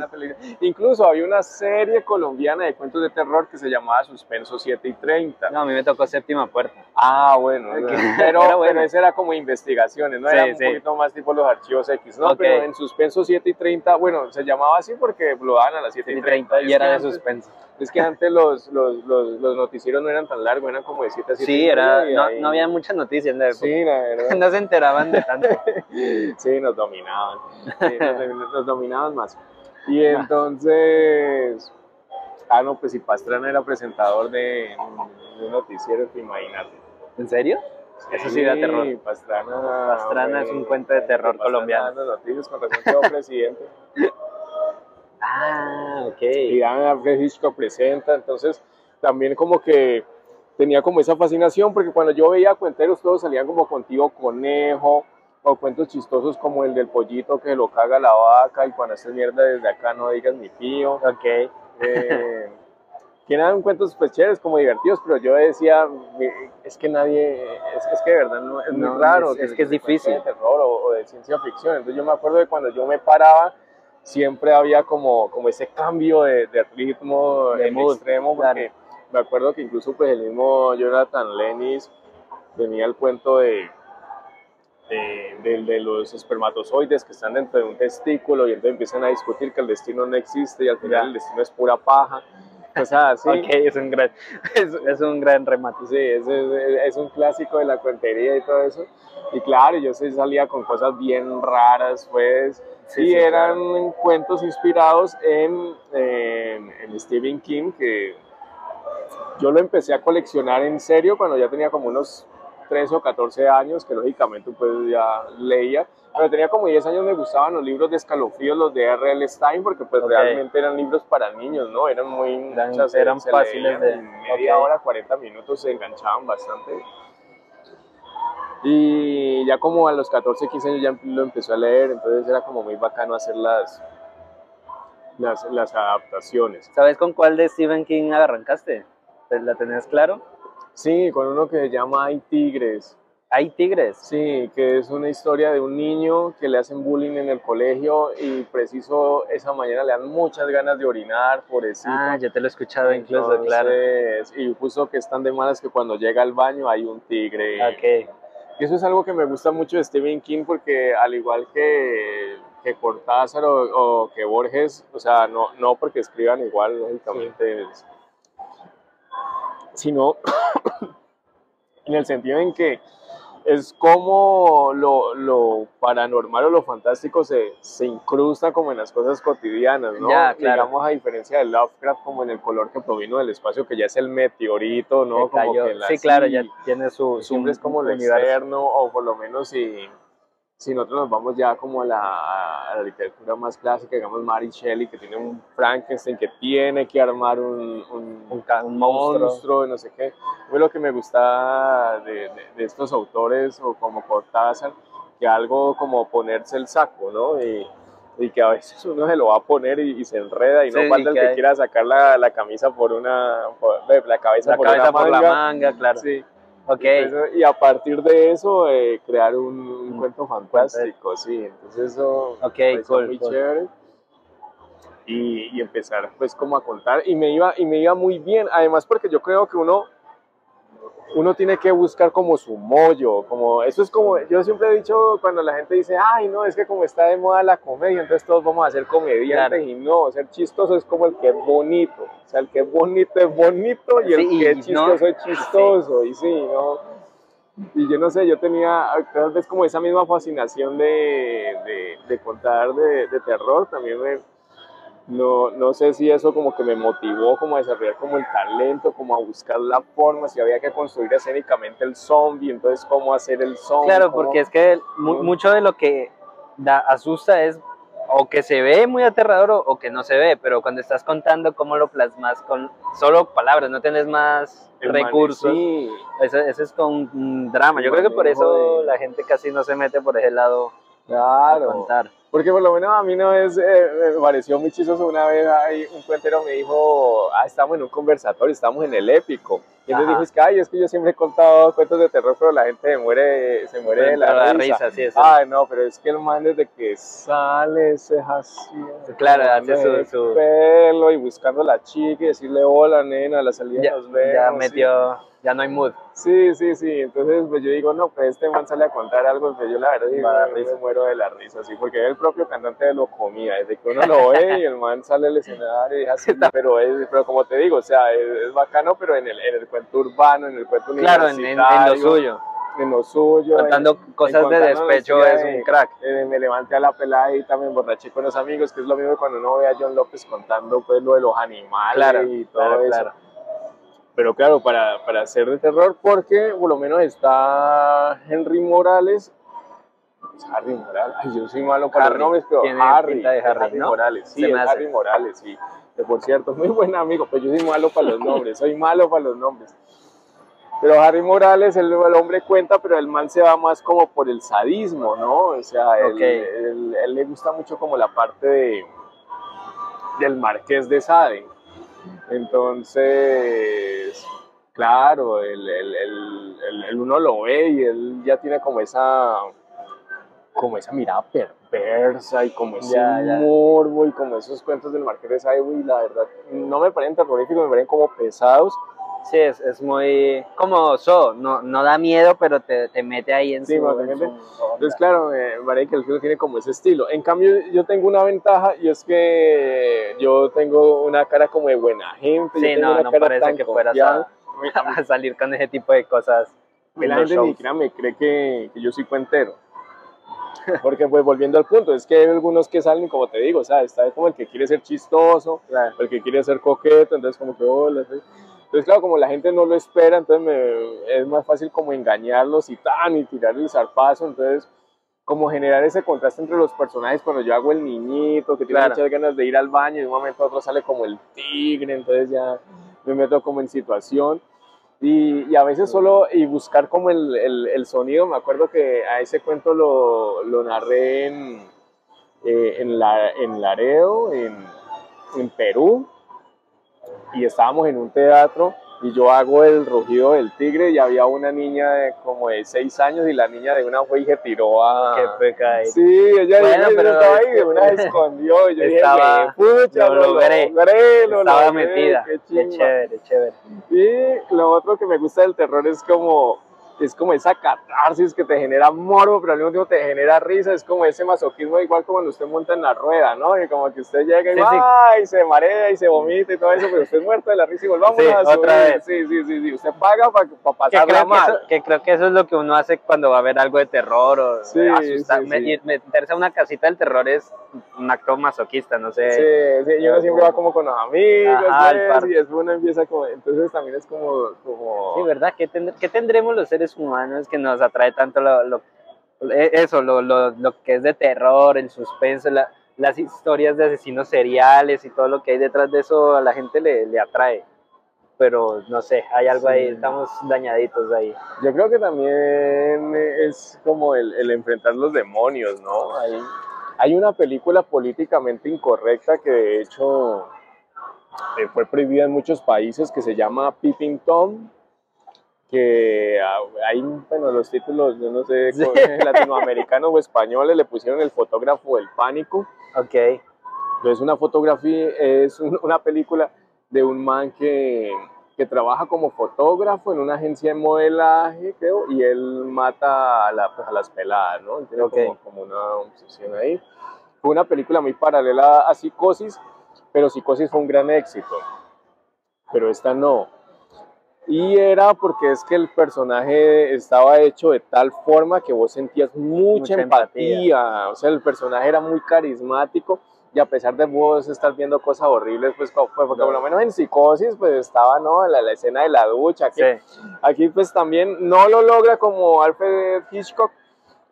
Incluso había una serie colombiana de cuentos de terror que se llamaba Suspenso 7 y 30. No, a mí me tocó séptima puerta. Ah, bueno, pero, Era bueno. pero ese era como investigaciones, ¿no? Sí, era un sí. poquito más tipo los archivos X, ¿no? Pero en Suspenso 7 y 30, bueno, se llamaba así porque lo daban a las 7 y 30. y era de Es que antes- suspenso. Es que antes los, los, los, los noticieros no eran tan largos, eran como de 7 a 7 Sí, era, no, no había muchas noticias en la época. Sí, la verdad. No se enteraban de tanto. Sí, nos dominaban. Sí, nos, nos dominaban más. Y entonces, ah, no, pues si Pastrana era presentador de, de un noticiero, te imagínate. ¿En serio? Eso sí da terror. Pastrana. Pastrana es hombre, un cuento de terror Pastrana colombiano. dando noticias con razón quedó presidente. Ah, ok. y Ana Hitchcock presenta, entonces también como que tenía como esa fascinación porque cuando yo veía cuenteros todos salían como contigo conejo o cuentos chistosos como el del pollito que lo caga la vaca y cuando haces mierda desde acá no digas mi tío Ok. eh, que eran cuentos pues chéveres como divertidos pero yo decía "Mi- es que nadie es, es que de verdad no, es No, muy raro es- es que es se cuente difícil. de terror o, o de ciencia ficción entonces yo me acuerdo de cuando yo me paraba siempre había como, como ese cambio de, de ritmo De en mood, extremo, porque me acuerdo que incluso pues el mismo Jonathan Lennis tenía el cuento de, de, de- de los espermatozoides que están dentro de un testículo y entonces empiezan a discutir que el destino no existe y al final el destino es pura paja. cosas así. Ok, es un gran, es, es un gran remate. Sí, es, es- es un clásico de la cuentería y todo eso. Y claro, yo sí salía con cosas bien raras, pues. Sí, y sí, eran cuentos inspirados en, en, en Stephen King, que yo lo empecé a coleccionar en serio cuando ya tenía como unos 13 o 14 años, que lógicamente pues ya leía. Pero tenía como 10 años, me gustaban los libros de escalofríos, los de R.L. Stein, porque pues realmente eran libros para niños, ¿no? Eran muy... Eran- fáciles de- en media hora, 40 minutos, se enganchaban bastante. Y ya como a los 14, 15 años ya lo empezó a leer, entonces era como muy bacano hacer las, las, las adaptaciones. ¿Sabes con cuál de Stephen King arrancaste? ¿Te- ¿La tenés claro? Sí, con uno que se llama Hay Tigres. Hay tigres. Sí, que es una historia de un niño que le hacen bullying en el colegio y preciso esa mañana le dan muchas ganas de orinar, pobrecito. Ah, yo te lo he escuchado incluso, claro. Entonces, Y justo que están de malas que cuando llega al baño hay un tigre. Ok. Y eso es algo que me gusta mucho de Stephen King porque al igual que, que Cortázar o, o que Borges, o sea, no, no porque escriban igual, lógicamente, sino en el sentido en que es como lo, lo paranormal o lo fantástico se, se incrusta como en las cosas cotidianas, ¿no? Ya, claro. Digamos a diferencia de Lovecraft como en el color que provino del espacio, que ya es el meteorito, ¿no? Como que la- sí, claro, ya tiene su, siempre es como lo externo o por lo menos si, si nosotros nos vamos ya como a la, a la literatura más clásica, digamos Mary Shelley que tiene un Frankenstein que tiene que armar un, un, Un ca- un monstruo. y no sé qué. Fue lo que me gusta de, de- de estos autores o como Cortázar, que algo como ponerse el saco, ¿no? Y, y que a veces uno se lo va a poner y, y se enreda y no falta el que hay- quiera sacar la, la camisa por una, por- la cabeza La por cabeza una por la manga. manga, claro. Sí. Ok. Entonces, y a partir de eso, eh, crear un, un cuento fantástico, sí. Entonces eso Ok, me pareció cool, muy cool. chévere. Y, y empezar pues como a contar. Y me, iba, y me iba muy bien, además porque yo creo que uno, uno tiene que buscar como su mollo, como, eso es como, yo siempre he dicho cuando la gente dice, ay no, es que como está de moda la comedia, entonces todos vamos a ser comediantes Claro. y no, ser chistoso es como el que es bonito, o sea, el que es bonito es bonito y el Sí, que es no- chistoso es chistoso, y sí, ¿no? Y yo no sé, yo tenía tal vez como esa misma fascinación de, de, de contar de, de terror, también me, no, no sé si eso como que me motivó como a desarrollar como el talento, como a buscar la forma, si había que construir escénicamente el zombie, entonces cómo hacer el zombie. Claro, cómo- porque es que mu- mucho de lo que da, asusta es o que se ve muy aterrador o, o que no se ve, pero cuando estás contando cómo lo plasmas con solo palabras, no tenés más el recursos, mane- sí, eso, eso es con un drama. Yo El creo que por eso de- la gente casi no se mete por ese lado a claro. contar. Porque por lo menos a mí no es, eh, me pareció muy chistoso. Una vez ahí un cuentero me dijo, ah, estamos en un conversatorio, estamos en el épico. Y Ajá. dijo, es que, ay, es que yo siempre he contado cuentos de terror, pero la gente se muere, se muere de la, Pero risa. sí, eso. Ay, no, pero es que el man desde que sale ese así, Claro, hace su- su- pelo y buscando a la chica y decirle hola, nena, a la salida ya, nos vemos. ya metió, ya no hay mood. Sí, sí, sí. Entonces, pues yo digo, no, pues este man sale a contar algo, pues yo la verdad digo, Va a dar me, risa. me muero de la risa, sí, porque el propio cantante lo comía, desde que uno lo ve y el man sale al escenario y así, pero, es, pero como te digo, o sea, es, es bacano, pero en el, en el cuento urbano, en el cuento Claro, en, en- en lo universitario, suyo. En lo suyo. Contando en- cosas de despecho la es un de- crack. me levanté a la pelada y también borraché con los amigos, que es lo mismo cuando uno ve a John López contando pues lo de los animales Claro, y todo claro, eso. claro. Pero claro, para, para hacer de terror, porque por lo menos está Henry Morales. Es Harry Morales. Ay, yo soy malo para Harry. los nombres, pero Harry. de Harry, ¿no? Morales. Sí, es. Harry Morales, sí. Que por cierto, muy buen amigo, pero yo soy malo para los nombres. Soy malo para los nombres. Pero Harry Morales, el, el hombre cuenta, pero el man se va más como por el sadismo, ¿no? O sea, él, él- él le gusta mucho como la parte de, del Marqués de Sade. Entonces, claro, el, el- el- uno lo ve y él ya tiene como esa, como esa mirada perversa y como ese Ya, ya. morbo y como esos cuentos del Marqués de Sade, uy, la verdad, no me parecen terroríficos, me parecen como pesados, Sí, es, es muy como so, no, no da miedo, pero te, te mete ahí en Sí, su, en su. Entonces, claro, eh, marica, el film tiene como ese estilo. En cambio, yo tengo una ventaja y es que yo tengo una cara como de buena gente. yo Sí, tengo no, una no cara parece tan que fueras a, a salir con ese tipo de cosas. La gente ni siquiera me cree que, que yo soy cuentero. Porque pues volviendo al punto, es que hay algunos que salen, como te digo, o sea, está como el que quiere ser chistoso, Claro. el que quiere ser coqueto, entonces como que hola. sí. Entonces claro, como la gente no lo espera, entonces me- es más fácil como engañarlos y tan, y tirar el zarpazo, entonces como generar ese contraste entre los personajes cuando yo hago el niñito que tiene Claro. muchas ganas de ir al baño y de un momento a otro sale como el tigre, entonces ya me meto como en situación. Y, y a veces solo, y buscar como el, el, el sonido, me acuerdo que a ese cuento lo, lo narré en, eh, en, la, en Laredo, en, en Perú, y estábamos en un teatro y yo hago el rugido del tigre y había una niña de como de seis años y la niña de una fue y se tiró a... Qué pecado. Sí, ella, Bueno, pero estaba ahí, de una escondió y yo Estaba- dije, "Güey, pucha, lo logré. logré, lo Estaba logré, metida. qué Qué chimba". chévere, chévere. Y lo otro que me gusta del terror es como, es como esa catarsis que te genera morbo, pero al mismo tiempo te genera risa, es como ese masoquismo igual como cuando usted monta en la rueda, ¿no? Y como que usted llega y, Sí, sí. ¡ay! se marea y se vomita y todo eso, pero usted es muerto de la risa y volvamos Sí, a otra subir. vez. Sí, sí, sí, sí, usted paga para pasarla creo que, mal. que creo que eso es lo que uno hace cuando va a ver algo de terror o Sí, asustar. Me- y meterse a una casita del terror es un acto masoquista, no sé. Sí, sí, y uno siempre va como con los amigos, Ajá, parche. y después uno empieza como, entonces también es como, como Sí, ¿verdad? ¿Qué, tend- qué tendremos los seres humanos que nos atrae tanto lo, lo- eh, eso, lo, lo, lo que es de terror, el suspenso, la- las historias de asesinos seriales y todo lo que hay detrás de eso a la gente le, le atrae? Pero no sé, hay algo ahí, estamos dañaditos ahí. Yo creo que también es como el, el enfrentar los demonios, ¿no? Hay, hay una película políticamente incorrecta que de hecho eh, fue prohibida en muchos países que se llama Peeping Tom, que ah, hay, bueno, los títulos, yo no sé, Sí. latinoamericanos o españoles le pusieron el fotógrafo del pánico. Ok, Entonces una fotografía es un- una película de un man que, que trabaja como fotógrafo en una agencia de modelaje, creo, y él mata a, la- pues, a las peladas, ¿no? Tiene Ok. como, como una obsesión ahí. Fue una película muy paralela a Psicosis, pero Psicosis fue un gran éxito, pero esta no. Y era porque es que el personaje estaba hecho de tal forma que vos sentías mucha, Mucha empatía. empatía. O sea, el personaje era muy carismático y a pesar de vos estar viendo cosas horribles, pues, pues, porque por lo menos en Psicosis pues estaba, ¿no? La, la escena de la ducha. Aquí, sí. aquí pues también no lo logra como Alfred Hitchcock,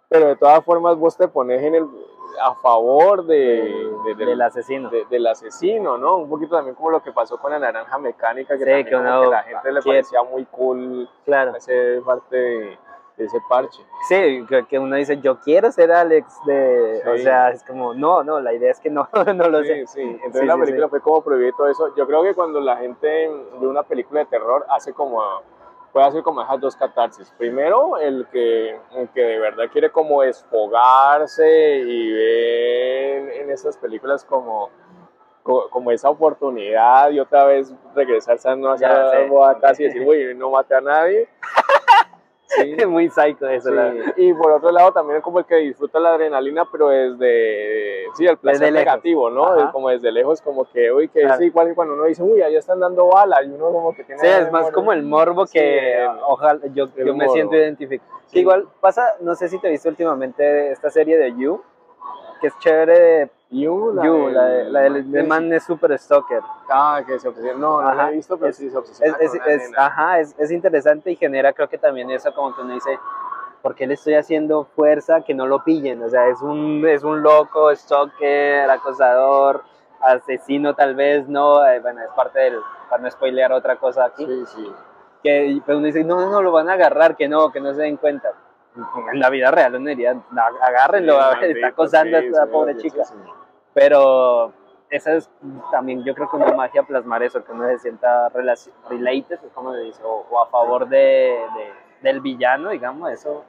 pero de todas formas vos te pones en el, a favor de, de- del- del asesino. de- del asesino, ¿no? Un poquito también como lo que pasó con la naranja mecánica, que Sí, la gente le parecía muy cool Claro. hacer parte de, ese parche. Sí, que, que uno dice, yo quiero ser Alex de... O sea, es como, no, no, la idea es que no, no lo sé. Sí, sí. Entonces Sí, la película fue como prohibir todo eso. Yo creo que cuando la gente ve una película de terror hace como puede hacer como esas dos catarsis. Primero, el que, el que de verdad quiere como desfogarse y ve en esas películas como, co- como esa oportunidad y otra vez regresarse a no hacer y decir, uy, no maté a nadie. Sí. Es muy psycho eso. Sí, la- Y por otro lado también como el que disfruta la adrenalina, pero desde, sí, el placer Desde negativo, ¿no? Ajá. Como desde lejos, como que, uy, que Claro. es igual que cuando uno dice, uy, ahí están dando bala, y uno como que tiene... Sí, es más como el morbo que ojalá yo, yo me morbo. siento identificado. Que igual pasa, no sé si te viste últimamente esta serie de You, que es chévere de You, la, You, del- la, de- la del de man es super stalker. Ah, que se obsesiona. No, no la Ajá. he visto, pero Es- sí se obsesiona Es, con es- una ajá, es, es interesante y genera creo que también eso como que uno dice, ¿por qué le estoy haciendo fuerza que no lo pillen? O sea, es un, es un loco, stalker, acosador, asesino tal vez, no, Eh, bueno, es parte del, para no spoilear otra cosa aquí, Sí, sí. que pero uno dice, no, no, no, lo van a agarrar, que no, que no se den cuenta. En la vida real uno diría, "No, agárrenlo, Sí, está maldito, acosando sí, a esta sí, pobre chica. Pero esa es también, yo creo que una magia plasmar eso, que uno se sienta related, como se dice, o, o a favor de, de- del villano, digamos, eso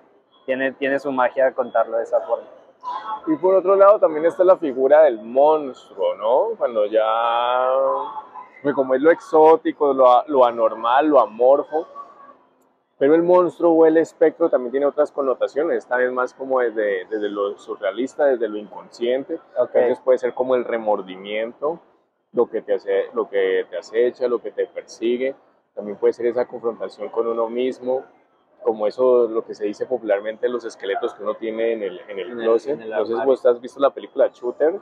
tiene, tiene su magia contarlo de esa forma. Y por otro lado también está la figura del monstruo, ¿no? Cuando ya como es lo exótico, lo, lo anormal, lo amorfo, pero el monstruo o el espectro también tiene otras connotaciones, esta vez más como desde, desde lo surrealista, desde lo inconsciente, Ok. entonces puede ser como el remordimiento, lo que te hace, lo que te acecha, lo que te persigue, también puede ser esa confrontación con uno mismo, como eso, lo que se dice popularmente, los esqueletos que uno tiene en el, en el En el- closet. en el sé si armario. vos has visto la película Shooter,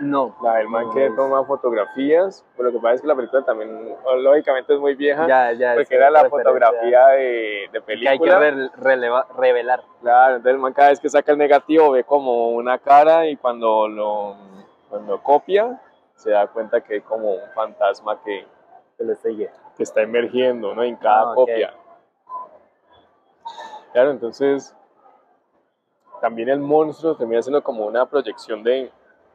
No. la del man No, que toma fotografías, pero lo que pasa es que la película también, lógicamente, es muy vieja, Ya, ya. porque era la fotografía de, de Que hay que película. releva- revelar. Claro, entonces el man cada vez que saca el negativo ve como una cara y cuando lo, cuando copia se da cuenta que hay como un fantasma que, Se le sigue. que está emergiendo ¿no? en cada Ah, copia. Claro, entonces también el monstruo termina siendo como una proyección de,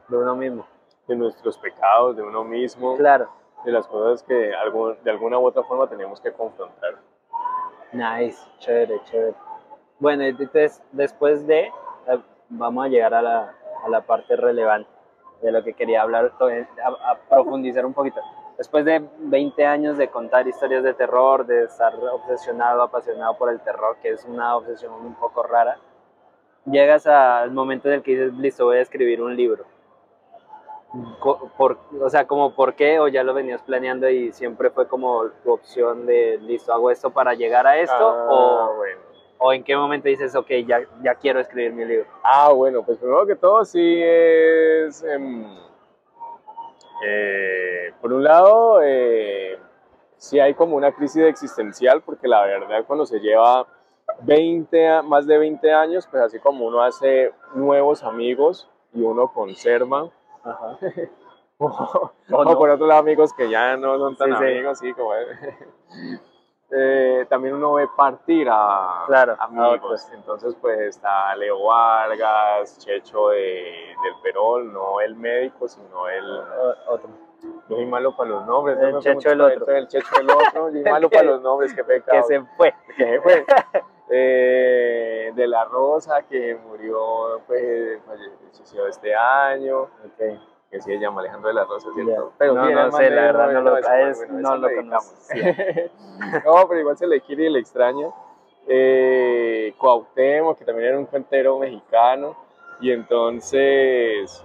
De uno mismo. de nuestros pecados, de uno mismo, Claro. de las cosas que de alguna u otra forma tenemos que confrontar. Nice. Chévere, chévere. Bueno, entonces, después de, eh, vamos a llegar a la, a la parte relevante de lo que quería hablar, to- a, a profundizar un poquito. Después de 20 años de contar historias de terror, de estar obsesionado, apasionado por el terror, que es una obsesión un poco rara, llegas al momento en el que dices, listo, voy a escribir un libro. Por, o sea, como por qué, o ya lo venías planeando y siempre fue como tu opción de, listo, hago esto para llegar a esto, Ah, o, bueno. o en qué momento dices, ok, ya, ya quiero escribir mi libro. Ah, bueno, pues primero que todo sí es, em, eh, por un lado, eh, sí hay como una crisis existencial, porque la verdad cuando se lleva 20, a- más de 20 años, pues así como uno hace nuevos amigos y uno conserva, Ajá. o, O o no. por otro lado amigos que ya no son tan Sí, amigos, sí, como eh, también uno ve partir a Claro, a amigos. Entonces, pues está Leo Vargas, Checho de, del Perol, no el médico, sino el. O- otro. Yo soy malo para los nombres. El no Checho el preguntes, otro. El Checho el otro. Yo soy malo para los nombres, qué Que pecado. se fue. que fue eh, de la Rosa que murió pues falleció este año. Que sí se llama Alejandro de la Rosa pero No, sí, no sé, la verdad, no lo- bueno, no lo conozco. no pero igual se le quiere y le extraña. Eh, Cuauhtémoc que también era un cuentero mexicano. Y entonces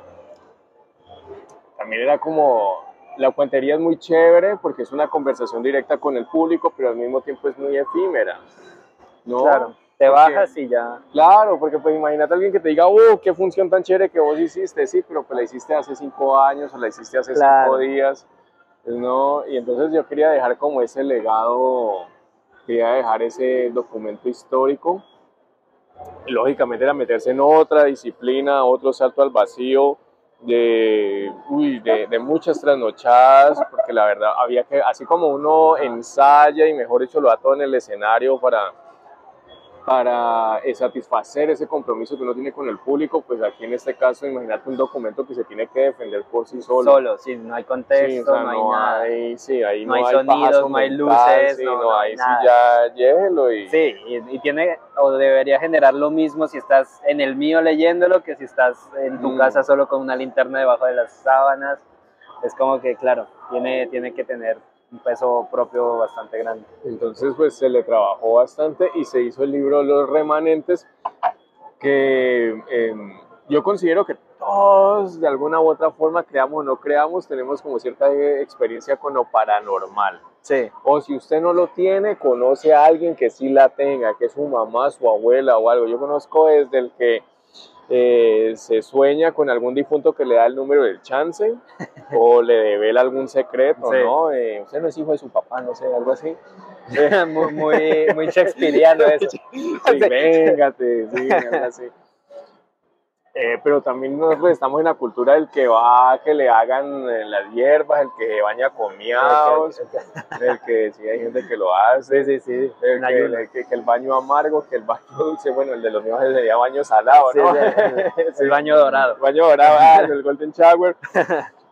también era como la cuentería es muy chévere porque es una conversación directa con el público, pero al mismo tiempo es muy efímera. ¿No? Claro. Te Porque- bajas y ya. Claro, porque pues imagínate a alguien que te diga, ¡uh, qué función tan chévere que vos hiciste! Sí, pero pues la hiciste hace cinco años o la hiciste hace Claro. cinco días, ¿no? Y entonces yo quería dejar como ese legado, quería dejar ese documento histórico. Lógicamente era meterse en otra disciplina, otro salto al vacío, de, uy, de, de muchas trasnochadas, porque la verdad había que, así como uno ensaya y mejor dicho lo da todo en el escenario para, para eh, satisfacer ese compromiso que uno tiene con el público, pues aquí en este caso imagínate un documento que se tiene que defender por sí solo. Solo, sí, no hay contexto, Sí, o sea, no hay nada. hay- sí, ahí No hay pajazo sonidos, no hay luces, sí, no- no, no hay ahí sí nada. ya llévelo y... Sí, y, y tiene, o debería generar lo mismo si estás en el mío leyéndolo que si estás en tu Mm. casa solo con una linterna debajo de las sábanas. Es como que, claro, tiene, tiene que tener un peso propio bastante grande. Entonces, pues se le trabajó bastante y se hizo el libro Los Remanentes, que eh, yo considero que todos, de alguna u otra forma, creamos o no creamos, tenemos como cierta experiencia con lo paranormal. Sí, O si usted no lo tiene, conoce a alguien que sí la tenga, que es su mamá, su abuela o algo. Yo conozco desde el que eh, se sueña con algún difunto que le da el número del chance o le devela algún secreto, Sí. ¿no? Eh, usted no es hijo de su papá, no sé, algo así. muy, muy, muy shakespeareano eso. Sí, véngate, sí, algo así. Eh, pero también nosotros estamos en la cultura del que va que le hagan eh, las hierbas, el que se baña con miaos, el que sí hay gente que lo hace, Sí, sí, sí. el que, el que- que el baño amargo, que el baño dulce, bueno, el de los míos sería baño salado, ¿no? sí, sí. El baño dorado. El baño dorado, el Golden Shower.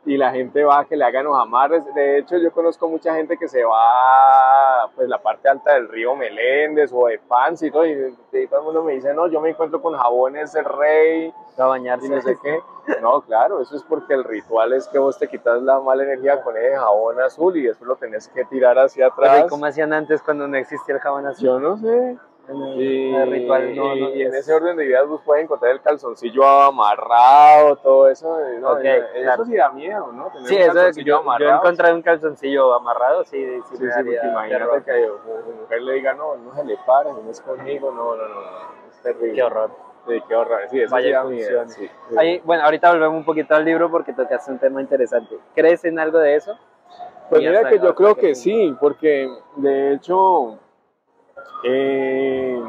Y la gente va a que le hagan los amarres. De hecho, yo conozco mucha gente que se va pues la parte alta del río Meléndez o de Pans y todo. Y, y todo el mundo me dice, no, yo me encuentro con jabones el rey a y bañarse. no sé qué. No, claro, eso es porque el ritual es que vos te quitas la mala energía con el jabón azul y después lo tenés que tirar hacia atrás. ¿y cómo hacían antes cuando no existía el jabón azul? Yo no sé. En el- Y, en el ritual no, y- no y en es- ese orden de ideas vos puedes encontrar el calzoncillo amarrado, todo eso. No, eso claro. sí da miedo, ¿no? Tener Sí, un eso es, yo, yo amarrado. encontré un calzoncillo amarrado, sí, sí, Sí, me sí, daría imagínate que a mujer le diga, no, no se le para, no es conmigo, no, no, no, no, es terrible. Qué horror. Sí, qué horror. Sí, eso Vaya sí da miedo. función. Sí, sí. Ahí, bueno, ahorita volvemos un poquito al libro porque tocaste un tema interesante. ¿Crees en algo de eso? Pues mira que yo creo que sí, porque de hecho, eh,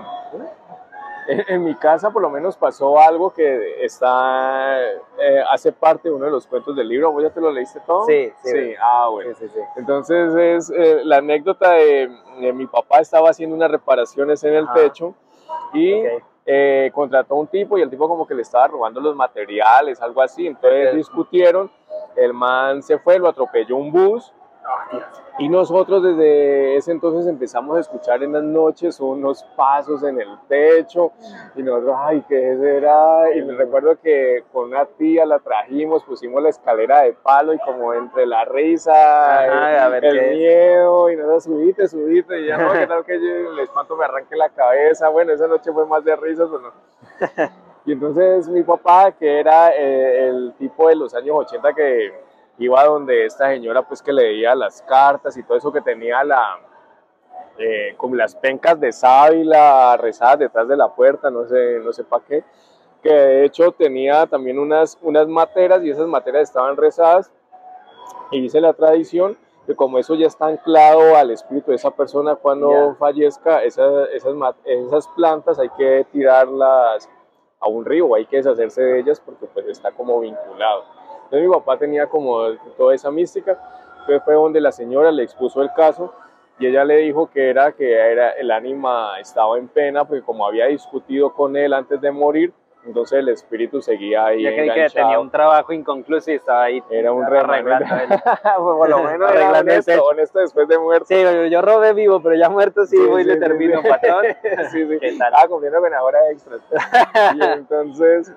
en, mi casa por lo menos pasó algo que está, eh, hace parte de uno de los cuentos del libro. ¿Vos ya te lo leíste todo? Sí, sí. Sí, ah, bueno. Sí, sí, sí. Entonces es eh, la anécdota de, de mi papá estaba haciendo unas reparaciones en el Ajá. techo y eh, contrató a un tipo y el tipo como que le estaba robando los materiales, algo así. Entonces discutieron, el man se fue, lo atropelló un bus y nosotros desde ese entonces empezamos a escuchar en las noches unos pasos en el techo y nosotros, ay, ¿qué será? Y me recuerdo que con una tía la trajimos, pusimos la escalera de palo y como entre la risa, Ajá, el, a ver el qué es. miedo y nosotros, subite, subite, y ya no, que tal que yo- el espanto me arranque la cabeza. Bueno, esa noche fue más de risas, pero no. Y entonces mi papá, que era eh, el tipo de los años 80 que iba donde esta señora pues que leía las cartas y todo eso que tenía la eh, como las pencas de sábila rezadas detrás de la puerta, no sé, no sé para qué, que de hecho tenía también unas, unas materas y esas materas estaban rezadas y dice la tradición que como eso ya está anclado al espíritu de esa persona cuando Ya. fallezca, esas, esas, esas plantas hay que tirarlas a un río, hay que deshacerse de ellas porque pues está como vinculado. Entonces mi papá tenía como toda esa mística, entonces fue donde la señora le expuso el caso y ella le dijo que era que era el ánima estaba en pena porque como había discutido con él antes de morir, entonces el espíritu seguía ahí Yo creí que tenía un trabajo inconcluso y estaba ahí Era un arreglando Pues por lo menos era honesto, honesto después de muerto. Sí, yo, robé vivo, pero ya muerto sí, Sí, voy y sí, le sí, termino, sí. patrón. sí, sí. ¿Qué tal? Ah, cumpliendo con ahora extras. y entonces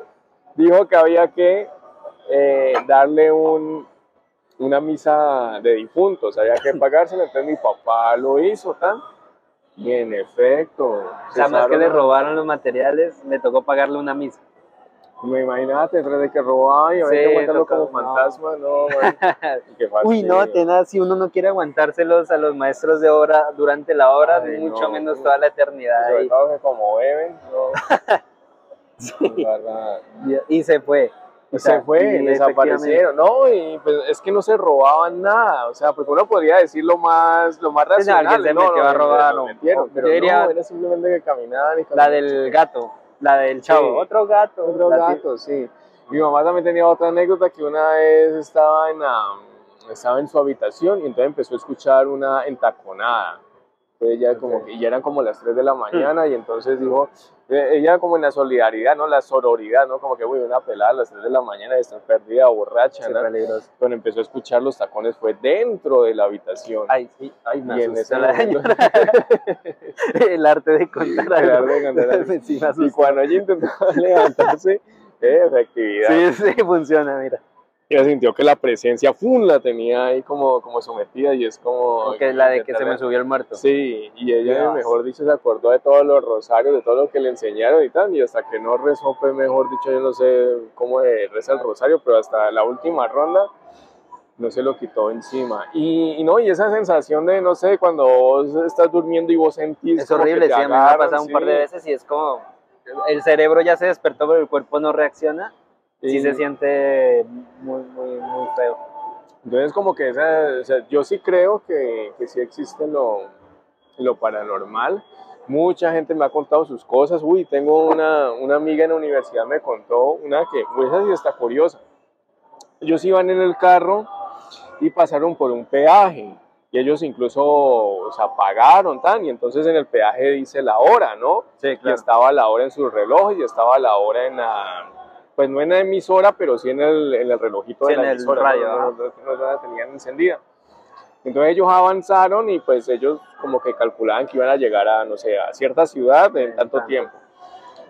dijo que había que eh, darle un, una misa de difuntos, había que pagársela, entonces mi papá lo hizo, ¿tan? Y en efecto, O sea, más que le robaron los materiales, le tocó pagarle una misa. Me imagínate, detrás de que robaban y había Sí, que aguantarlo como no. fantasma, no, qué Uy, no, tenaz, si uno no quiere aguantárselos a los maestros de obra durante la hora, Ay, mucho no. menos toda la eternidad. Sobre ahí. todo que como beben, no. Sí. verdad. Y, y se fue. O se sea, fue, y desaparecieron, ¿no? Y pues es que no se robaban nada, o sea, porque uno podría decir lo más, lo más no, racional, se no, metió no, a robar, no. metieron, Yo pero diría- no, era simplemente que caminaban y La caminaban. del gato, la del chavo. Sí. Otro gato. Otro la gato, sí. Mi mamá también tenía otra anécdota que una vez estaba en, la- estaba en su habitación y entonces empezó a escuchar una entaconada. Entonces ella como Ok. que ya eran como las 3 de la mañana y entonces dijo, ella como en la solidaridad, ¿no? La sororidad, ¿no? Como que, uy, una pelada a las 3 de la mañana está perdida, borracha, Sí, ¿no? peligroso. Cuando empezó a escuchar los tacones fue dentro de la habitación. Ay, sí, ay, me asustó la señora. El arte de contar El algo. arte de contar algo. Sí, me y cuando ella intentó levantarse, eh, efectividad. Sí, sí, funciona, mira. Ella sintió que la presencia ¡fum! la tenía ahí como, como sometida y es como... Que la de que se me subió el muerto. Sí, y ella, Dios. mejor dicho, se acordó de todos los rosarios, de todo lo que le enseñaron y tal, y hasta que no rezó, pues mejor dicho, yo no sé cómo reza el rosario, pero hasta la última ronda no se lo quitó encima. Y, y no, y esa sensación de, no sé, cuando vos estás durmiendo y vos sentís Es como que horrible, te sí, a mí me ha agarran, pasado un par de sí. veces y es como, el cerebro ya se despertó, pero el cuerpo no reacciona. Sí Y- se siente muy, muy, muy feo. Entonces, como que esa, o sea, yo sí creo que, que sí existe lo, lo paranormal. Mucha gente me ha contado sus cosas. Uy, tengo una, una amiga en la universidad, me contó una que, pues esa sí está curiosa. Ellos iban en el carro y pasaron por un peaje. Y ellos incluso o sea, pagaron tan, y entonces en el peaje dice la hora, ¿no? Sí, Y estaba la hora en su reloj y estaba la hora en la, pues no en la emisora, pero sí en el, en el relojito Sí, de la en el emisora, radio, no, no, no- no la tenían encendida. Entonces ellos avanzaron y pues ellos como que calculaban que iban a llegar a, no sé, a cierta ciudad en tanto tiempo.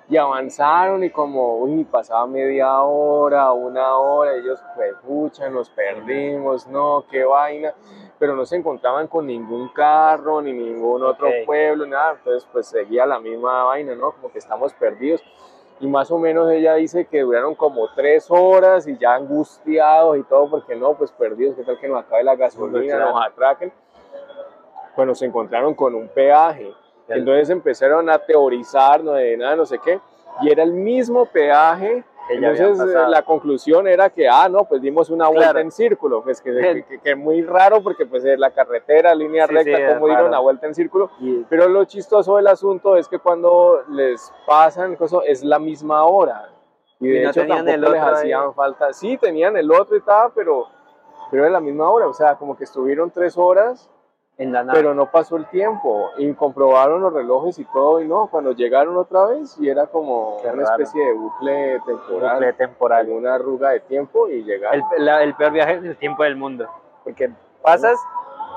y avanzaron y como, uy, pasaba media hora, una hora, ellos, pues, pucha, nos perdimos, no, qué vaina, pero no se encontraban con ningún carro, ni ningún otro Ok. pueblo, nada, entonces pues seguía la misma vaina, ¿no? Como que estamos perdidos. Y más o menos ella dice que duraron como tres horas y ya angustiados y todo, porque no, pues perdidos, qué tal que nos acabe la gasolina, claro. nos atraquen. Bueno, se encontraron con un peaje. Entonces empezaron a teorizar, no de nada, no sé qué, y era el mismo peaje. Que ya Entonces eh, la conclusión era que, ah, no, pues dimos una vuelta Claro. en círculo, pues que, que, que- que muy raro porque pues es la carretera, línea Sí, recta, sí, cómo dieron la vuelta en círculo. Y- Pero lo chistoso del asunto es que cuando les pasan cosas, es la misma hora. Y de Y no hecho tampoco el les otro ahí. hacían falta. Sí, tenían el otro y tal, pero, pero era la misma hora. O sea, como que estuvieron tres horas en la nada. pero no pasó el tiempo y comprobaron los relojes y todo y no, cuando llegaron otra vez y era como Qué una raro. especie de bucle temporal, bucle temporal. alguna arruga de tiempo y llegaron. El, la- el peor viaje es el tiempo del mundo. Porque pasas,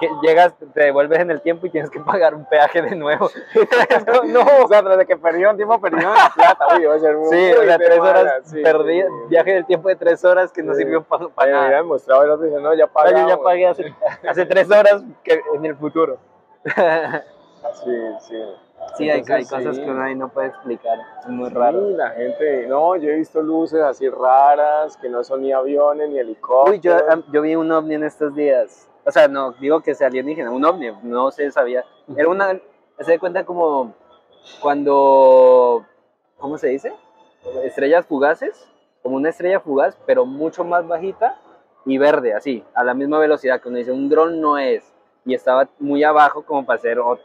que llegas, te devuelves en el tiempo y tienes que pagar un peaje de nuevo. no, o sea, tras de que perdieron tiempo, perdieron la plata, uy, iba a ser muy Sí, o sea, tres horas sí, sí. viaje del tiempo de tres horas que no sirvió para hubieran nada. mostrado el otro y dicen, no, ya pagamos. yo ya pagué hace, hace tres horas que en el futuro. Sí, sí. Sí, hay, hay Entonces, cosas sí. que uno ahí no puede explicar. Es muy raro. Sí, la gente, no, yo he visto luces así raras, que no son ni aviones ni helicópteros. Uy, yo, yo vi un ovni en estos días. O sea, no, digo que sea alienígena, un ovni, no se sabía. Era una, se da cuenta como cuando, ¿cómo se dice? Estrellas fugaces, como una estrella fugaz, pero mucho más bajita y verde, así, a la misma velocidad que uno dice, un dron no es. Y estaba muy abajo como para hacer otro.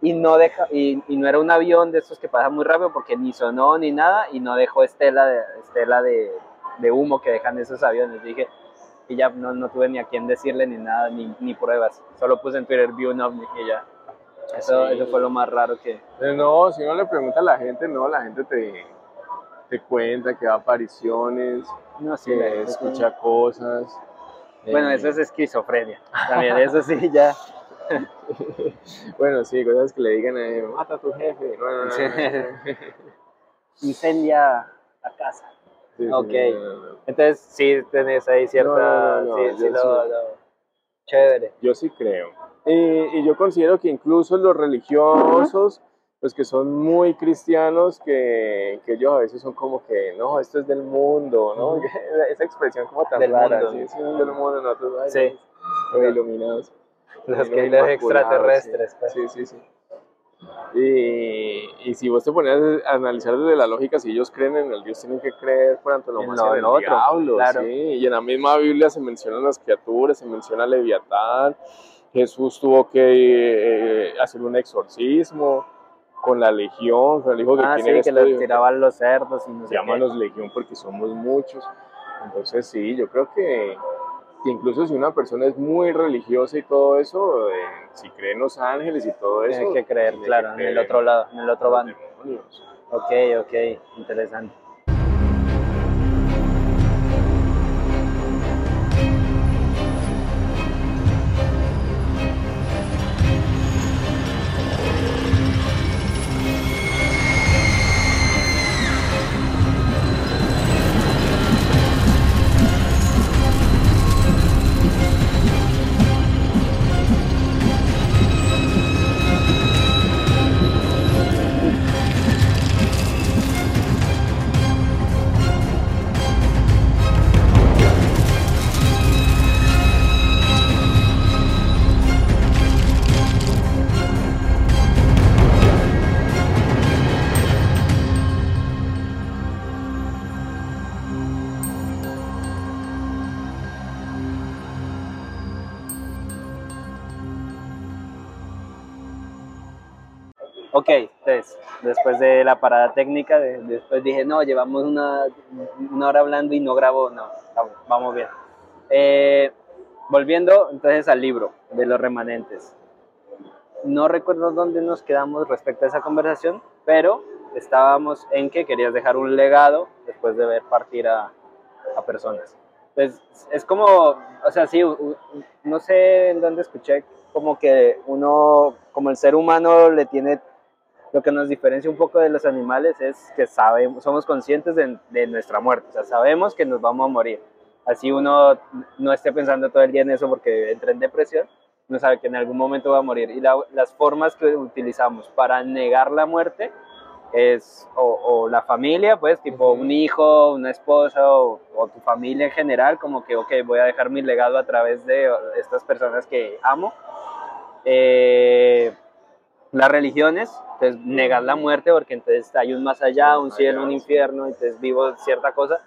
Y no, deja, y, y no era un avión de estos que pasa muy rápido porque ni sonó ni nada y no dejó estela de, estela de, de humo que dejan esos aviones. Dije, y ya no, no tuve ni a quién decirle ni nada, ni, ni pruebas. Solo puse en Twitter, vi un ovni y ya. Eso, Sí. eso fue lo más raro que... Eh, No, si uno le pregunta a la gente, no, la gente te, te cuenta que va a apariciones, No, sí, que escucha cosas. Bueno, Eh, eso es esquizofrenia. También, eso sí, ya. Bueno, sí, cosas que le digan, eh, mata a tu jefe. No, no, no. Incendia la casa. Sí, sí, Ok. no, no, no. Entonces, sí, tenés ahí cierta... Sí, sí, lo- Chévere. Yo sí creo. Y, y yo considero que incluso los religiosos, los que son muy cristianos, que, que ellos a veces son como que, no, esto es del mundo, ¿no? Esa expresión como tan Del rara, mundo. sí, sí, del mundo, nosotros, ay, Sí. los iluminados. Los que Los extraterrestres. pues. Sí, sí, sí. Y, y si vos te ponías a analizar desde la lógica, si ellos creen en el Dios, tienen que creer por antonomasia En en el otro, diablo, claro. sí. Y en la misma Biblia se mencionan las criaturas, se menciona Leviatán. Jesús tuvo que eh, hacer un exorcismo con la legión, le dijo que Ah, quién sí, eres que los tiraban los cerdos y no qué. llámanos legión porque somos muchos. Entonces sí, yo creo que, que incluso si una persona es muy religiosa y todo eso, eh, si cree en los ángeles y todo eso, Tiene que creer, tiene claro, que en el otro lado, en el otro bando. demonios. Ok, ok, interesante. Después de la parada técnica, de- después dije, no, llevamos una, una hora hablando y no grabo, no, vamos, bien. Eh, volviendo entonces al libro de los remanentes. No recuerdo dónde nos quedamos respecto a esa conversación, pero estábamos en que querías dejar un legado después de ver partir a, a personas. Pues es como, o sea, sí, no sé en dónde escuché, como que uno, como el ser humano le tiene lo que nos diferencia un poco de los animales es que sabemos, somos conscientes de, de nuestra muerte, o sea, sabemos que nos vamos a morir. Así uno no esté pensando todo el día en eso porque entra en depresión, no sabe que en algún momento va a morir. Y las formas que utilizamos para negar la muerte es o, la familia, pues, tipo un hijo, una esposa o, tu familia en general, como que, ok, voy a dejar mi legado a través de estas personas que amo. Eh, las religiones, entonces negar la muerte porque entonces hay un más allá, un cielo, un infierno, entonces vivo cierta cosa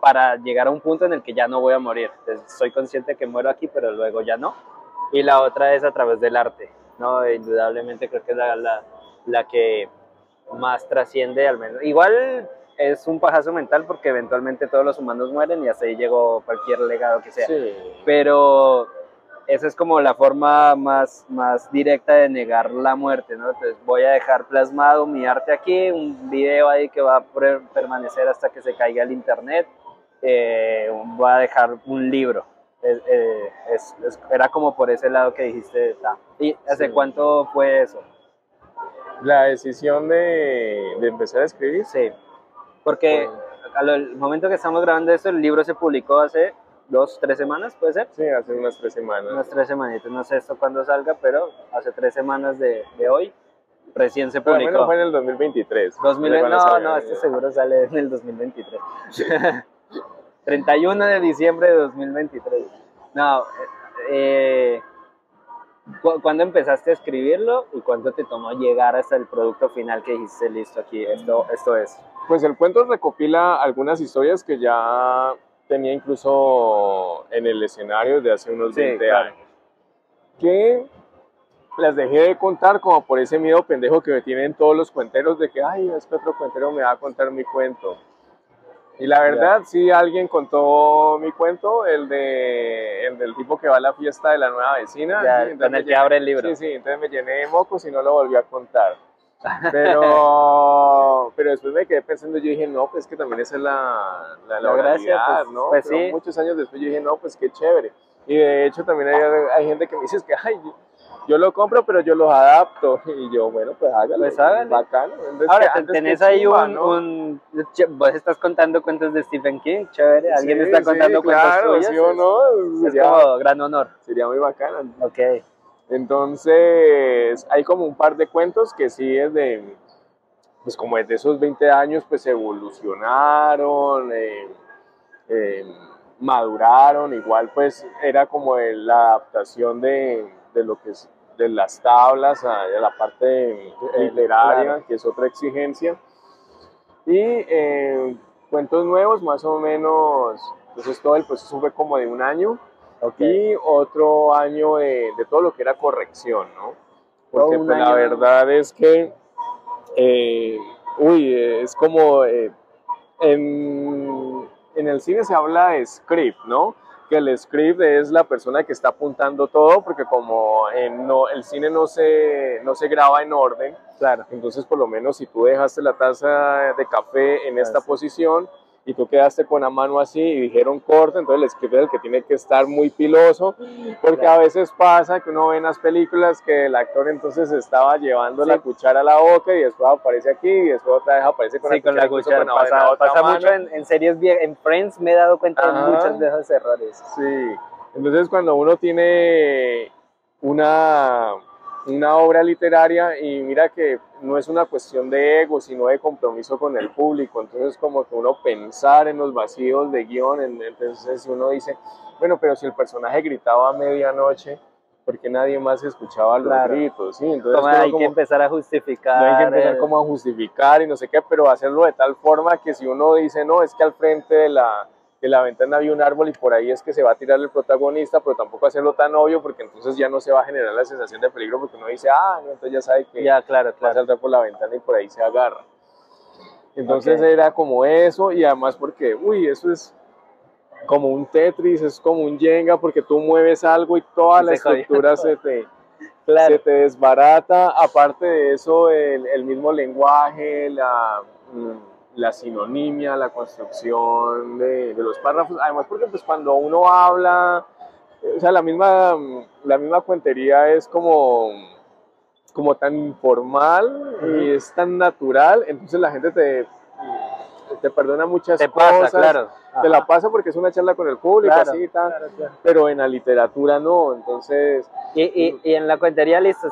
para llegar a un punto en el que ya no voy a morir. Entonces soy consciente que muero aquí, pero luego ya no. Y la otra es a través del arte, ¿no? Indudablemente creo que es la, la, la que más trasciende al menos. Igual es un pajazo mental porque eventualmente todos los humanos mueren y así llegó cualquier legado que sea. Pero esa es como la forma más, más directa de negar la muerte, ¿no? Entonces voy a dejar plasmado mi arte aquí, un video ahí que va a permanecer hasta que se caiga el internet. Eh, voy a dejar un libro. Eh, era como por ese lado que dijiste. ¿Y hace cuánto fue eso? La decisión de, de empezar a escribir. Sí, porque al momento que estamos grabando esto, el libro se publicó hace dos, tres semanas, ¿puede ser? Sí, hace unas tres semanas. Unas tres semanitas, no sé esto cuándo salga, pero hace tres semanas de, de hoy recién se publicó. Pero fue en el 2023. no, no, este seguro sale en el 2023. 31 de diciembre de 2023. No, eh, ¿Cuándo empezaste a escribirlo y cuánto te tomó llegar hasta el producto final que dijiste, listo, aquí, esto, esto es? Pues el cuento recopila algunas historias que ya tenía incluso en el escenario desde hace unos 20 años. Que las dejé de contar como por ese miedo pendejo que me tienen todos los cuenteros de que, ay, este otro cuentero me va a contar mi cuento. Y la verdad, sí, alguien contó mi cuento, el, de, el del tipo que va a la fiesta de la nueva vecina. Ya, con el que abre el libro. Sí, sí, entonces me llené de mocos y no lo volví a contar. Pero, pero después me quedé pensando, yo dije, no, pues que también esa es la, la, la, gracia, pues, ¿no? Pues sí. Muchos años después yo dije, no, pues qué chévere. Y de hecho también hay, hay gente que me dice que, ay, yo lo compro, pero yo los adapto. Y yo, bueno, pues hágalo. Pues hágalo. Bacano. Ahora, tenés ahí un, Vos estás contando cuentos de Stephen King, chévere. Alguien está contando cuentos claro, ¿sí o no? Es como gran honor. Sería muy bacano. Ok. Entonces, hay como un par de cuentos que sí es de... Pues como desde esos 20 años, pues evolucionaron, eh, eh, maduraron. Igual, pues era como la adaptación de de lo que es de las tablas a, la parte literaria, que es otra exigencia. Y eh, cuentos nuevos, más o menos, entonces todo el proceso fue como de un año. Y otro año de, de, todo lo que era corrección, ¿no? Porque pues, la verdad es que, eh, uy, es como, eh, en, en el cine se habla de script, ¿no? que el script es la persona que está apuntando todo, porque como en no, el cine no se, no se graba en orden, claro. entonces por lo menos si tú dejaste la taza de café en esta posición, y tú quedaste con la mano así y dijeron corte, entonces el script es el que tiene que estar muy piloso, porque a veces pasa que uno ve en las películas que el actor entonces estaba llevando la cuchara a la boca y después aparece aquí y después otra vez aparece con, la, cuchara. pasa, pasa mucho en, series bien, en Friends me he dado cuenta de muchos de esos errores. Sí, entonces cuando uno tiene una una obra literaria y mira que no es una cuestión de ego, sino de compromiso con el público. Entonces como que uno pensar en los vacíos de guion, entonces uno dice, bueno, pero si el personaje gritaba a medianoche, ¿por qué nadie más escuchaba los gritos? ¿sí? Entonces, hay que empezar a justificar. hay que empezar como a justificar y no sé qué, pero hacerlo de tal forma que si uno dice, no, es que al frente de la que la ventana había un árbol y por ahí es que se va a tirar el protagonista, pero tampoco hacerlo tan obvio porque entonces ya no se va a generar la sensación de peligro porque uno dice, ah, no, entonces ya sabe que ya, claro, claro. va a saltar por la ventana y por ahí se agarra. Entonces era como eso y además porque, uy, eso es como un Tetris, es como un Jenga porque tú mueves algo y toda la estructura se te, se te desbarata. Aparte de eso, el, el mismo lenguaje, la... Mm, la sinonimia, la construcción de, de, los párrafos, además porque pues cuando uno habla, o sea, la misma, la misma cuentería es como, como tan informal y es tan natural, entonces la gente te, te perdona muchas Te cosas. pasa, claro. Te la pasa porque es una charla con el público, Claro, así y tal, claro, pero en la literatura no, entonces Y, y, y en la cuentería, listo,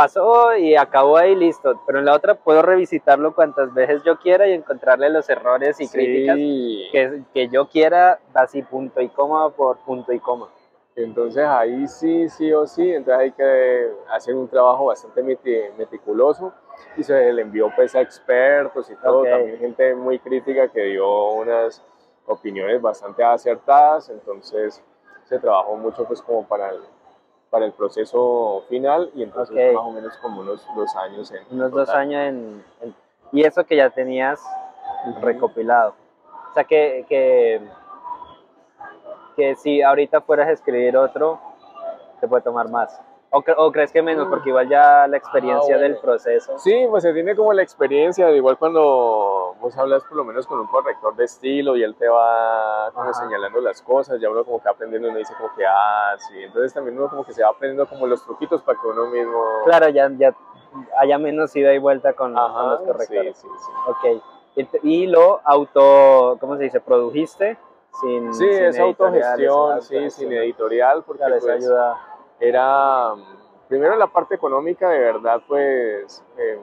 pasó y acabó ahí, listo. Pero en la otra puedo revisitarlo cuantas veces yo quiera y encontrarle los errores y críticas que, que yo quiera, así punto y coma por punto y coma. entonces ahí sí, sí o sí, entonces hay que hacer un trabajo bastante meti- meticuloso y se le envió pues a expertos y todo, también gente muy crítica que dio unas opiniones bastante acertadas, entonces se trabajó mucho pues como para el, para el proceso final y entonces más o menos como unos dos años en Unos dos años en, en- Y eso que ya tenías recopilado. O sea que, que, que si ahorita fueras a escribir otro, te puede tomar más. O, cre- o crees que menos, porque igual ya la experiencia Ah, bueno. del proceso. Sí, pues se tiene como la experiencia, igual cuando vos hablas por lo menos con un corrector de estilo y él te va como Ajá. señalando las cosas, ya uno como que aprendiendo y uno dice como que, ah, sí, entonces también uno como que se va aprendiendo como los truquitos para que uno mismo... Claro, ya, ya haya menos ida y vuelta con, con Ajá, los sí, correctores. sí, sí. Ok. Y, lo auto, ¿cómo se dice? ¿Produjiste? Sin, Sí, sin es autogestión, sí, sin editorial, porque Claro, eso pues, ayuda. Era primero la parte económica de verdad pues eh,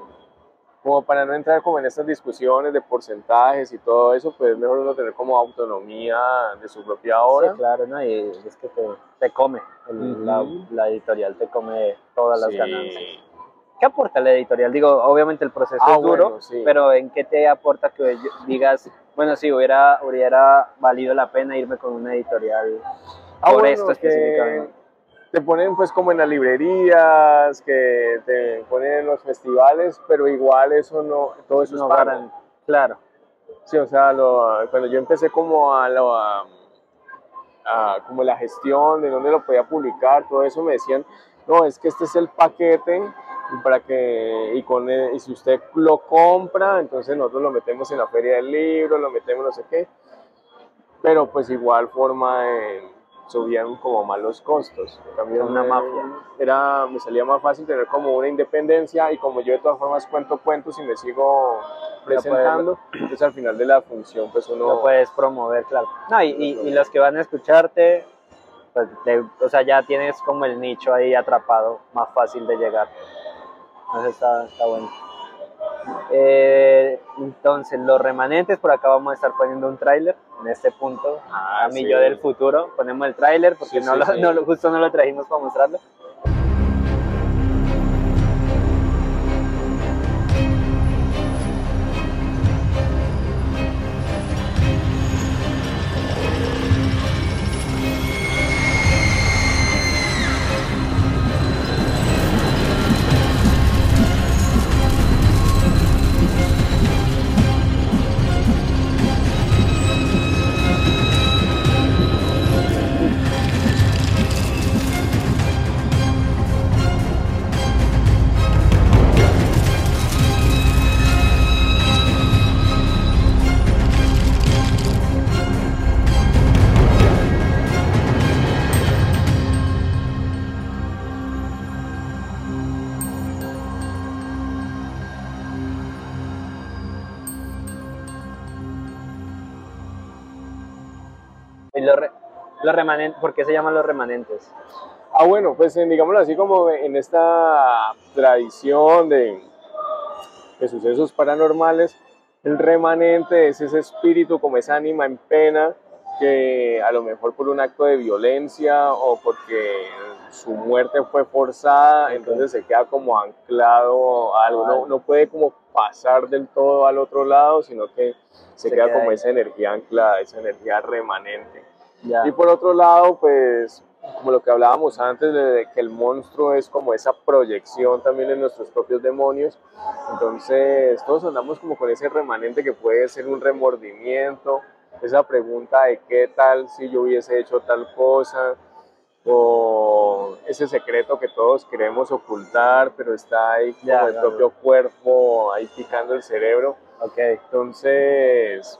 como para no entrar como en estas discusiones de porcentajes y todo eso pues es mejor uno tener como autonomía de su propia obra Sí, claro, ¿no? Y es que te, te come, el- Ujú. la, la editorial te come todas las Sí. ganancias. ¿Qué aporta la editorial? Digo, obviamente el proceso Ah, es duro, bueno, sí. pero ¿en qué te aporta que digas, bueno, sí, hubiera, hubiera valido la pena irme con una editorial Ah, por bueno, esto que específicamente? Te ponen pues como en las librerías que te ponen en los festivales pero igual eso no todo eso No es ganan- Claro, Sí, o sea, lo- cuando yo empecé como a, lo, a- a como la gestión de dónde lo podía publicar, todo eso me decían, no, es que este es el paquete y para que y con el- y si usted lo compra, entonces nosotros lo metemos en la feria del libro, lo metemos no sé qué, pero pues igual forma eh, subían como más los costos. En cambio, Una me- mafia. Era, me salía más fácil tener como una independencia y como yo de todas formas cuento cuentos y me sigo presentando, entonces al final de la función pues uno... lo puedes promover, claro. No, y, y- y los que van a escucharte, pues, te- o sea, ya tienes como el nicho ahí atrapado, más fácil de llegar. Eso está, está bueno. Eh, entonces, los remanentes, por acá vamos a estar poniendo un tráiler en este punto. Ah, a mí sí. yo del futuro, ponemos el tráiler porque Sí, no, sí, lo, no lo- justo no lo trajimos para mostrarlo. Los remanentes, ¿por qué se llaman los remanentes? Ah, bueno, pues digámoslo así como en esta tradición de, de sucesos paranormales, el remanente es ese espíritu, como esa ánima en pena, que a lo mejor por un acto de violencia o porque su muerte fue forzada, Ok. entonces se queda como anclado a algo, no, no puede como pasar del todo al otro lado, sino que se, Se queda, queda como ahí. esa energía anclada, esa energía remanente. Ya. Y por otro lado, pues, como lo que hablábamos antes, de que el monstruo es como esa proyección también de nuestros propios demonios. Entonces, todos andamos como con ese remanente que puede ser un remordimiento, esa pregunta de qué tal si yo hubiese hecho tal cosa, o ese secreto que todos queremos ocultar, pero está ahí como Ya, el ya, propio cuerpo, ahí picando el cerebro. Ok. Entonces,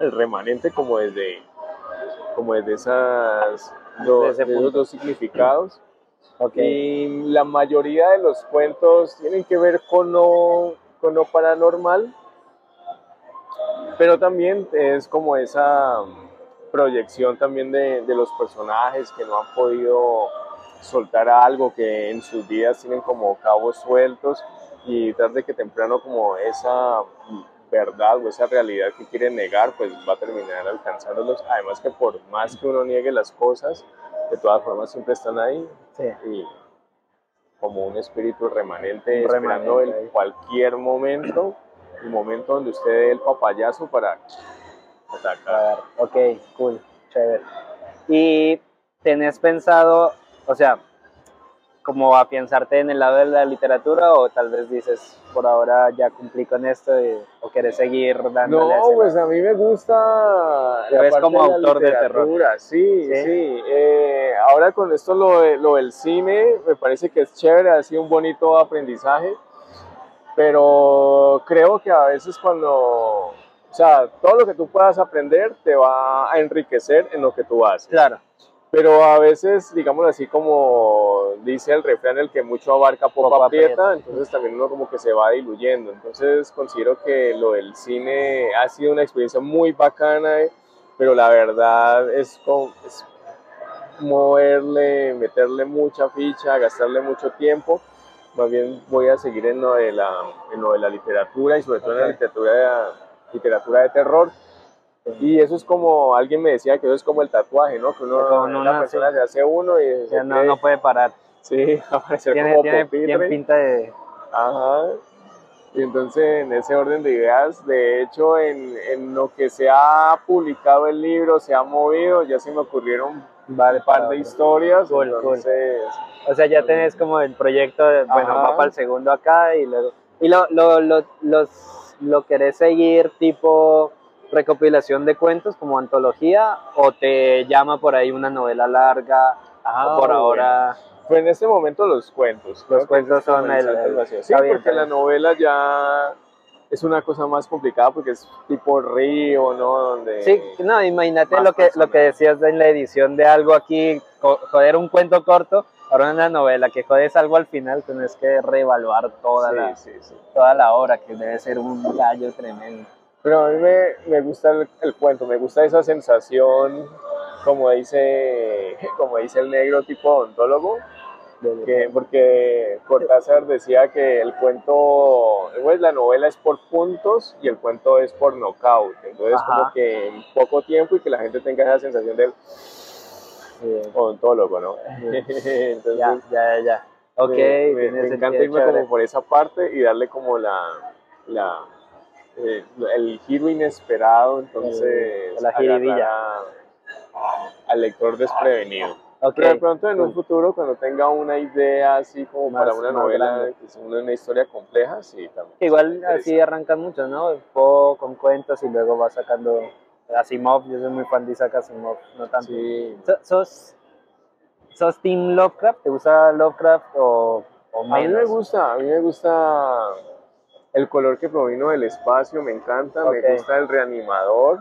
el remanente como desde, como desde esas do- Desde ese de esos dos significados. Ok. Y la mayoría de los cuentos tienen que ver con lo, con lo paranormal, pero también es como esa proyección también de, de los personajes que no han podido soltar algo, que en sus vidas tienen como cabos sueltos y tarde que temprano como esa verdad o esa realidad que quieren negar, pues va a terminar alcanzándolos. Además que por más que uno niegue las cosas, de todas formas siempre están ahí Sí. y como un espíritu remanente Un esperando remanente en cualquier momento, el momento donde usted dé el papayazo para atacar. Ok, cool, chévere. ¿Y tenés pensado, o sea, como afianzarte en el lado de la literatura o tal vez dices, por ahora ya cumplí con esto y- o querés seguir dándole a No, pues a mí me gusta Te ves como de autor de terror. Sí, Sí. sí. Eh, ahora con esto lo, lo del cine, me parece que es chévere, ha sido un bonito aprendizaje, pero creo que a veces cuando, o sea, todo lo que tú puedas aprender te va a enriquecer en lo que tú haces. Claro, Pero a veces, digamos así como dice el refrán, el que mucho abarca poco, aprieta, entonces también uno como que se va diluyendo. Entonces considero que lo del cine ha sido una experiencia muy bacana, eh, pero la verdad es, como, es moverle, meterle mucha ficha, gastarle mucho tiempo. Más bien voy a seguir en lo de la, en lo de la literatura y sobre todo en la literatura, literatura de terror. Y eso es como, alguien me decía que eso es como el tatuaje, ¿no? Que uno, una persona sí. se hace uno y se ya no, no puede parar. sí, va a parecer Tiene, como tiene, tiene pinta de... Ajá. Y entonces, en ese orden de ideas, de hecho, en, en lo que se ha publicado el libro, se ha movido, ya se me ocurrieron Vale, un par de historias, Cool, cool. entonces, O sea, ya tenés como el proyecto, de, bueno, va para el segundo acá y luego... ¿Y lo, lo, lo, los, lo querés seguir tipo recopilación de cuentos como antología o te llama por ahí una novela larga Ah, o por ahora... pues en este momento los cuentos. que cuentos son el- el-. Sí, está bien, porque está la novela ya es una cosa más complicada porque es tipo río, ¿no? Donde... Sí, no, imagínate lo que, lo que decías en la edición de algo aquí, jo- joder un cuento corto, ahora una novela, que jodes algo al final, tienes que reevaluar toda, sí, la, sí, sí. toda la obra, que debe ser un gallo tremendo. Pero a mí me, me gusta el, el cuento, me gusta esa sensación, como dice, como dice el negro tipo odontólogo, que, porque Cortázar decía que el cuento, pues la novela es por puntos y el cuento es por knockout. Entonces, Ajá. como que en poco tiempo y que la gente tenga esa sensación del odontólogo, ¿no? Entonces, ya, ya, ya. Ok, me, me- encanta irme chévere. como por esa parte y darle como la, la eh, el giro inesperado, entonces la al lector desprevenido. Ok, Pero de pronto en un futuro, cuando tenga una idea así como Más- para una novela, que es una, una historia compleja, sí, también. Igual así arrancan muchos, ¿no? Poco con cuentos y luego va sacando Asimov, yo soy muy fan de Isaac Asimov, no tanto. Sí. So- ¿Sos, ¿Sos Team Lovecraft? ¿Te gusta Lovecraft o, o A mí me menos? gusta, a mí me gusta el color que provino del espacio, me encanta, Ok. me gusta el reanimador,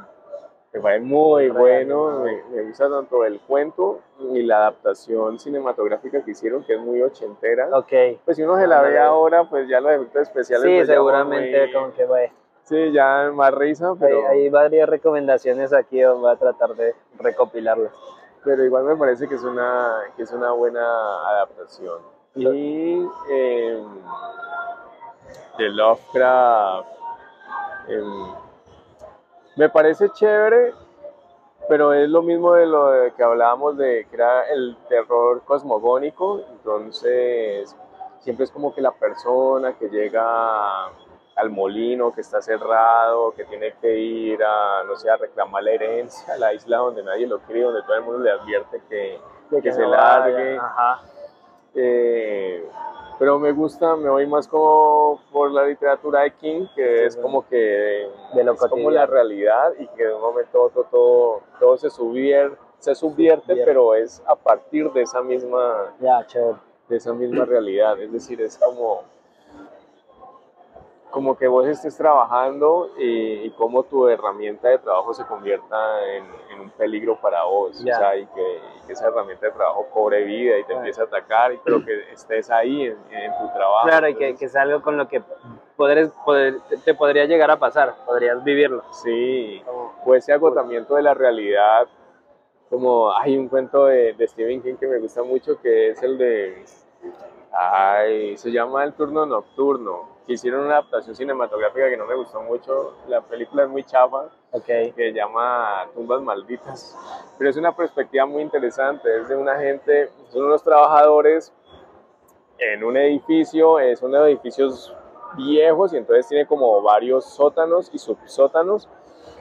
me parece muy El bueno, me, me gusta tanto el cuento y la adaptación cinematográfica que hicieron, que es muy ochentera. Ok. Pues si uno se la ve ahora, pues ya los efectos especiales. Sí, pues, seguramente muy- como que bueno, Sí, ya más risa, pero, hay, hay varias recomendaciones aquí, voy a tratar de recopilarlas. pero igual me parece que es una, que es una buena adaptación. Y em, de Lovecraft, em, me parece chévere, pero es lo mismo de lo de que hablábamos de que era el terror cosmogónico, entonces siempre es como que la persona que llega al molino que está cerrado, que tiene que ir a, no sé, a reclamar la herencia a la isla donde nadie lo quiere, donde todo el mundo le advierte que, que se largue. Ajá. Eh, pero me gusta, me voy más como por la literatura de King, que Sí, es bueno. como que De lo es como la realidad y que de un momento a otro todo, todo se, subier, se subvierte, Subvierte. pero es a partir de esa misma, Ya, de esa misma realidad. Es decir, es como como que vos estés trabajando y, y cómo tu herramienta de trabajo se convierta en, en un peligro para vos, o sea, y que, y que esa herramienta de trabajo cobre vida y te empiece a atacar, y- pero que estés ahí en, en tu trabajo. Claro, y que, que es algo con lo que podres- poder- te- te podría llegar a pasar, podrías vivirlo. Sí, o ese agotamiento de la realidad, como hay un cuento de, de Stephen King que me gusta mucho, que es el de, ay, se llama El turno nocturno, que hicieron una adaptación cinematográfica que no me gustó mucho, la película es muy chafa, Ok, que se llama Tumbas Malditas, pero es una perspectiva muy interesante, es de una gente, son unos trabajadores en un edificio, son edificios viejos y entonces tiene como varios sótanos y subsótanos,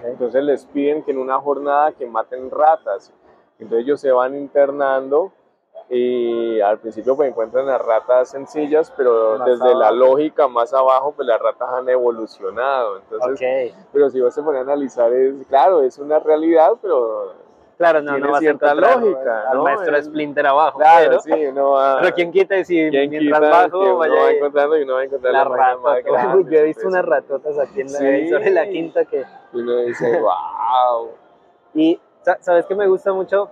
entonces les piden que en una jornada que maten ratas, entonces ellos se van internando y al principio pues encuentran las ratas sencillas, pero Más desde la abajo. lógica más abajo pues las ratas han evolucionado, entonces ok. pero si vos te pones a analizar, es claro, es una realidad, pero Claro, no, tiene no vas a cierta encontrar lógica, al ¿no? maestro Es- Splinter abajo. claro, pero, sí, uno va. pero quién quita y si mientras quita bajo uno vaya va encontrando y uno va a encontrar la más ratota. Uy, grandes yo he visto unas ratotas aquí en la, Sí. sobre la quinta que... Y uno dice, wow. Y sa- sabes que me gusta mucho,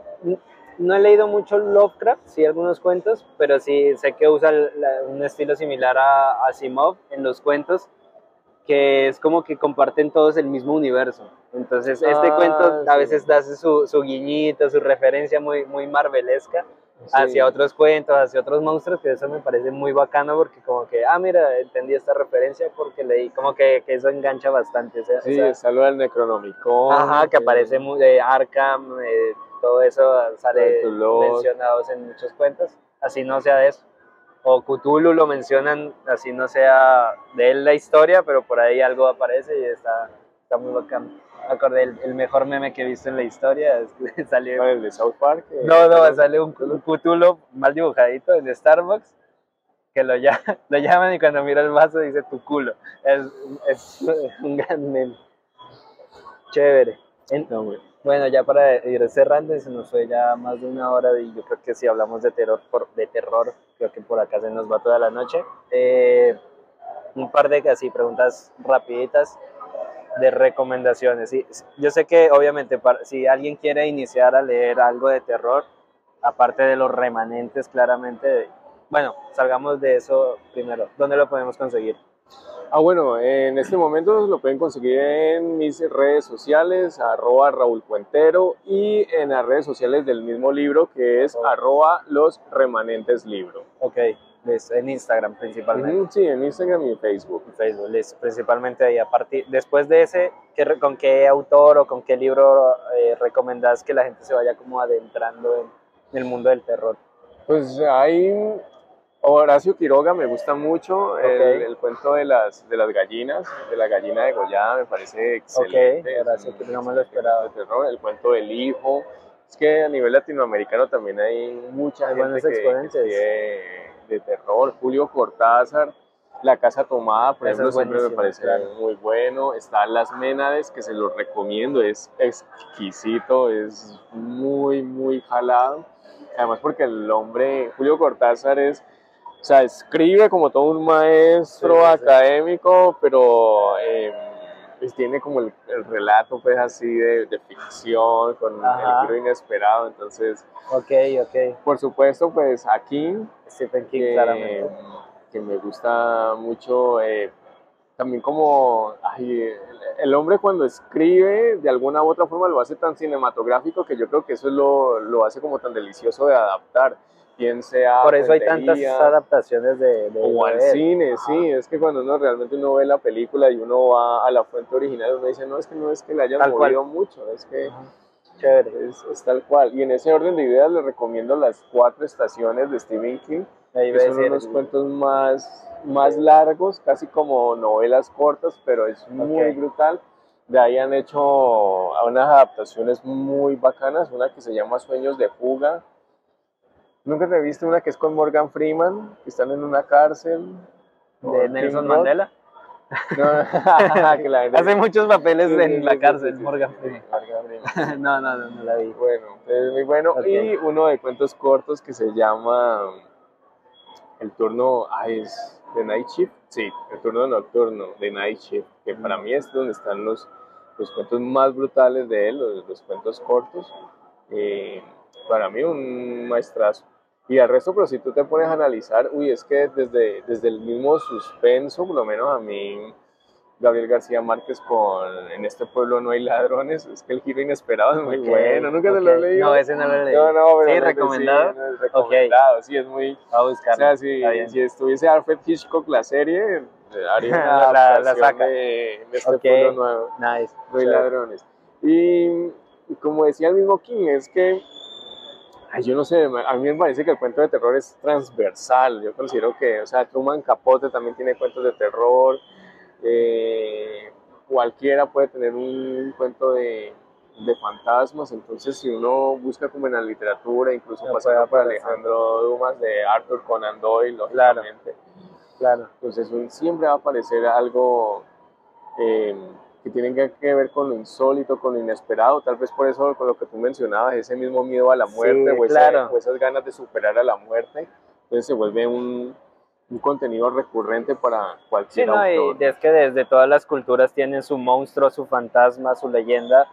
no he leído mucho Lovecraft, sí algunos cuentos, pero sí sé que usa un estilo similar a, Asimov en los cuentos, que es como que comparten todos el mismo universo. Entonces este Ah, cuento a sí. veces da su, su guiñito, su referencia muy, muy marvelesca hacia otros cuentos, hacia otros monstruos, que eso me parece muy bacano porque como que, ah, mira, entendí esta referencia porque leí, como que, que eso engancha bastante. o sea, Sí, lo del Necronomicon. Ajá, que aparece mu- de Arkham, eh, todo eso sale mencionados en muchos cuentos, así no sea de eso. O Cthulhu lo mencionan, así no sea de él la historia, pero por ahí algo aparece y está, está muy bacán. Acordé, el, el mejor meme que he visto en la historia es salió... El de South Park. eh, No, no, sale un, un Cthulhu mal dibujadito en Starbucks, que lo, lla- lo llaman y cuando mira el vaso dice tu culo. Es, es un gran meme. Chévere. En- No, güey. Bueno, ya para ir cerrando, se nos fue ya más de una hora y yo creo que si hablamos de terror, por, de terror creo que por acá se nos va toda la noche. Eh, un par de así preguntas rapiditas de recomendaciones. Sí, yo sé que obviamente para- si alguien quiere iniciar a leer algo de terror, aparte de los remanentes claramente, bueno, salgamos de eso primero. ¿Dónde lo podemos conseguir? Ah, bueno, en este momento lo pueden conseguir en mis redes sociales, arroba Raúl Cuentero, y en las redes sociales del mismo libro, que es arroba los remanentes libro. Ok, listo, en Instagram principalmente. Sí, en Instagram y en Facebook. en Facebook, listo, principalmente ahí. A partir, después de ese, ¿qué re- ¿con qué autor o con qué libro eh, recomendás que la gente se vaya como adentrando en, en el mundo del terror? Pues hay Horacio Quiroga, me gusta mucho el, cuento de las, de las gallinas, de la gallina degollada, me parece excelente. Es Horacio, que no me lo esperaba. El cuento del hijo. Es que a nivel latinoamericano también hay mucha Hay gente que, que de terror. Julio Cortázar, La Casa Tomada, por ejemplo, es siempre me parece claro. muy bueno. Está Las Ménades, que se los recomiendo, es exquisito, es muy, muy jalado. Además porque el hombre, Julio Cortázar es, o sea, escribe como todo un maestro Sí, sí, sí. académico, pero eh, pues tiene como el, el relato pues así de, de ficción, con Ajá. el giro inesperado. Entonces, Ok, ok. por supuesto, pues aquí Stephen King, que, claramente. que me gusta mucho. eh, también como ay, el hombre cuando escribe, de alguna u otra forma lo hace tan cinematográfico que yo creo que eso es lo, lo hace como tan delicioso de adaptar. Bien sea Por eso hay tantas adaptaciones de, de o al cine, sí, es que cuando uno realmente uno ve la película y uno va a la fuente original, uno dice, no, es que no es que le hayan Tal cual. movido mucho, es que. Chévere. es, es tal cual. Y en ese orden de ideas les recomiendo las cuatro estaciones de Stephen King, Ahí que son decir- unos cuentos más, más largos, casi como novelas cortas, pero es muy Ok. brutal. De ahí han hecho unas adaptaciones muy bacanas, una que se llama Sueños de Fuga. Nunca te he visto una que es con Morgan Freeman, que están en una cárcel. de Nelson. Mandela. No, gente- Hace muchos papeles Sí, en sí, la sí, cárcel, Morgan Freeman. No, no, no, no la vi. Bueno, es muy bueno. Y uno de cuentos cortos que se llama El turno, ay, es de Night Shift, sí, el turno nocturno de Night Shift, que para mí es donde están los, los cuentos más brutales de él, los, los cuentos cortos. Eh, para mí un maestrazo. Y al resto, pero si tú te pones a analizar, uy, es que desde, desde el mismo suspenso, por lo menos a mí, Gabriel García Márquez con En este pueblo no hay ladrones, es que el giro inesperado es muy Ok, bueno, nunca te lo he leído. No, ese no lo he leído. No, no, pero Sí, ¿recomendado? Sí, no, es recomendado, sí, es muy... A O buscarlo. sea, si, si estuviese Alfred Hitchcock la serie, haría una La- la- saca. de, de este pueblo nuevo. Nice. No hay ladrones. Y como decía el mismo King, es que, ay, yo no sé, a mí me parece que el cuento de terror es transversal. Yo considero que, o sea, Truman Capote también tiene cuentos de terror. eh, cualquiera puede tener un cuento de, de fantasmas. Entonces, si uno busca como en la literatura, incluso puede por. Alejandro Dumas, de Arthur Conan Doyle, Claro. lógicamente. Claro. Entonces un- siempre va a aparecer algo eh, que tiene que, ver con lo insólito, con lo inesperado, tal vez por eso con lo que tú mencionabas, ese mismo miedo a la muerte Sí, o, esas ganas de superar a la muerte, entonces se vuelve un, un contenido recurrente para Sí, cualquier no, autor. y es que desde todas las culturas tienen su monstruo, su fantasma, su leyenda,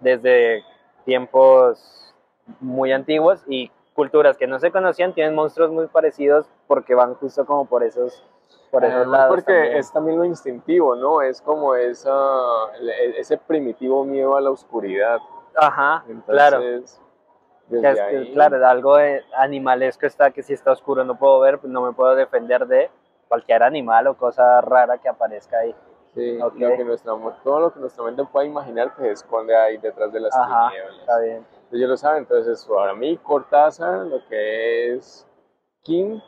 desde tiempos muy antiguos y culturas que no se conocían tienen monstruos muy parecidos porque van justo como por esos, por esos Además, lados. porque también. es también lo instintivo, ¿no? Es como esa, e- ese primitivo miedo a la oscuridad. Ajá, claro. Entonces, desde es- ahí- claro, algo animalesco está que si está oscuro no puedo ver, pues no me puedo defender de cualquier animal o cosa rara que aparezca ahí. Sí, Ok. lo que nuestra, todo lo que nuestra mente pueda imaginar que se esconde ahí detrás de las Ajá, tinieblas. está bien. Ellos lo saben, entonces para mí Cortázar, lo que es King,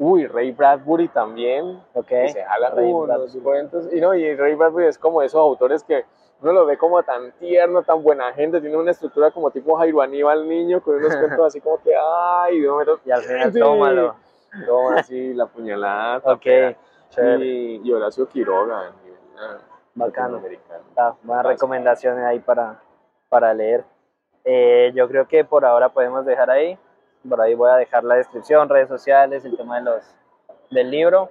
uy, Ray Bradbury también, Ok. que se jala Ray unos Bradbury. cuentos, y no, y Ray Bradbury es como esos autores que uno lo ve como tan tierno, tan buena gente, tiene una estructura como tipo Jairo Aníbal Niño, con unos cuentos así como que, ay, Dios mío, Y al final sí, tómalo. toma así la puñalada, Ok, y, y Horacio Quiroga, ah, bacano. Está, buenas Gracias. recomendaciones ahí para, para leer. Eh, yo creo que por ahora podemos dejar ahí. Por ahí voy a dejar la descripción, redes sociales, el tema de los, del libro.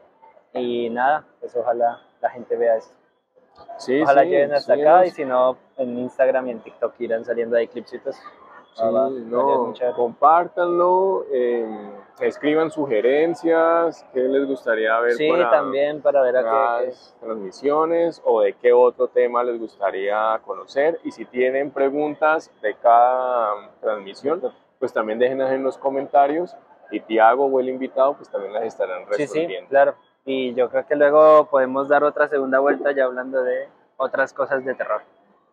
Y nada, pues ojalá la gente vea esto. Sí, Ojalá sí, lleguen hasta sí, acá nos- y si no, en Instagram y en TikTok irán saliendo ahí clipsitos. Sí, Ah, no, compártanlo, eh, escriban sugerencias, qué les gustaría ver Sí, para también para ver a qué- transmisiones o de qué otro tema les gustaría conocer. Y si tienen preguntas de cada transmisión, pues también déjenlas en los comentarios y Tiago o el invitado pues también las estarán Sí, resolviendo. sí, claro. Y yo creo que luego podemos dar otra segunda vuelta ya hablando de otras cosas de terror.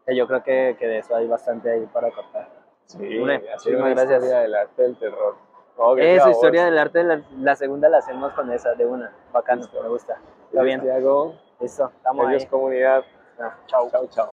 Que yo creo que, que de eso hay bastante ahí para cortar. Sí, Hombre, hacer muchísimas una gracias. historia del arte del terror. A Eso, historia del arte, la, la segunda la hacemos con esa, de una. Bacano, Listo. me gusta. Está bien, Tiago. listo, estamos Adiós, ahí. comunidad. Chao. Chao, chao.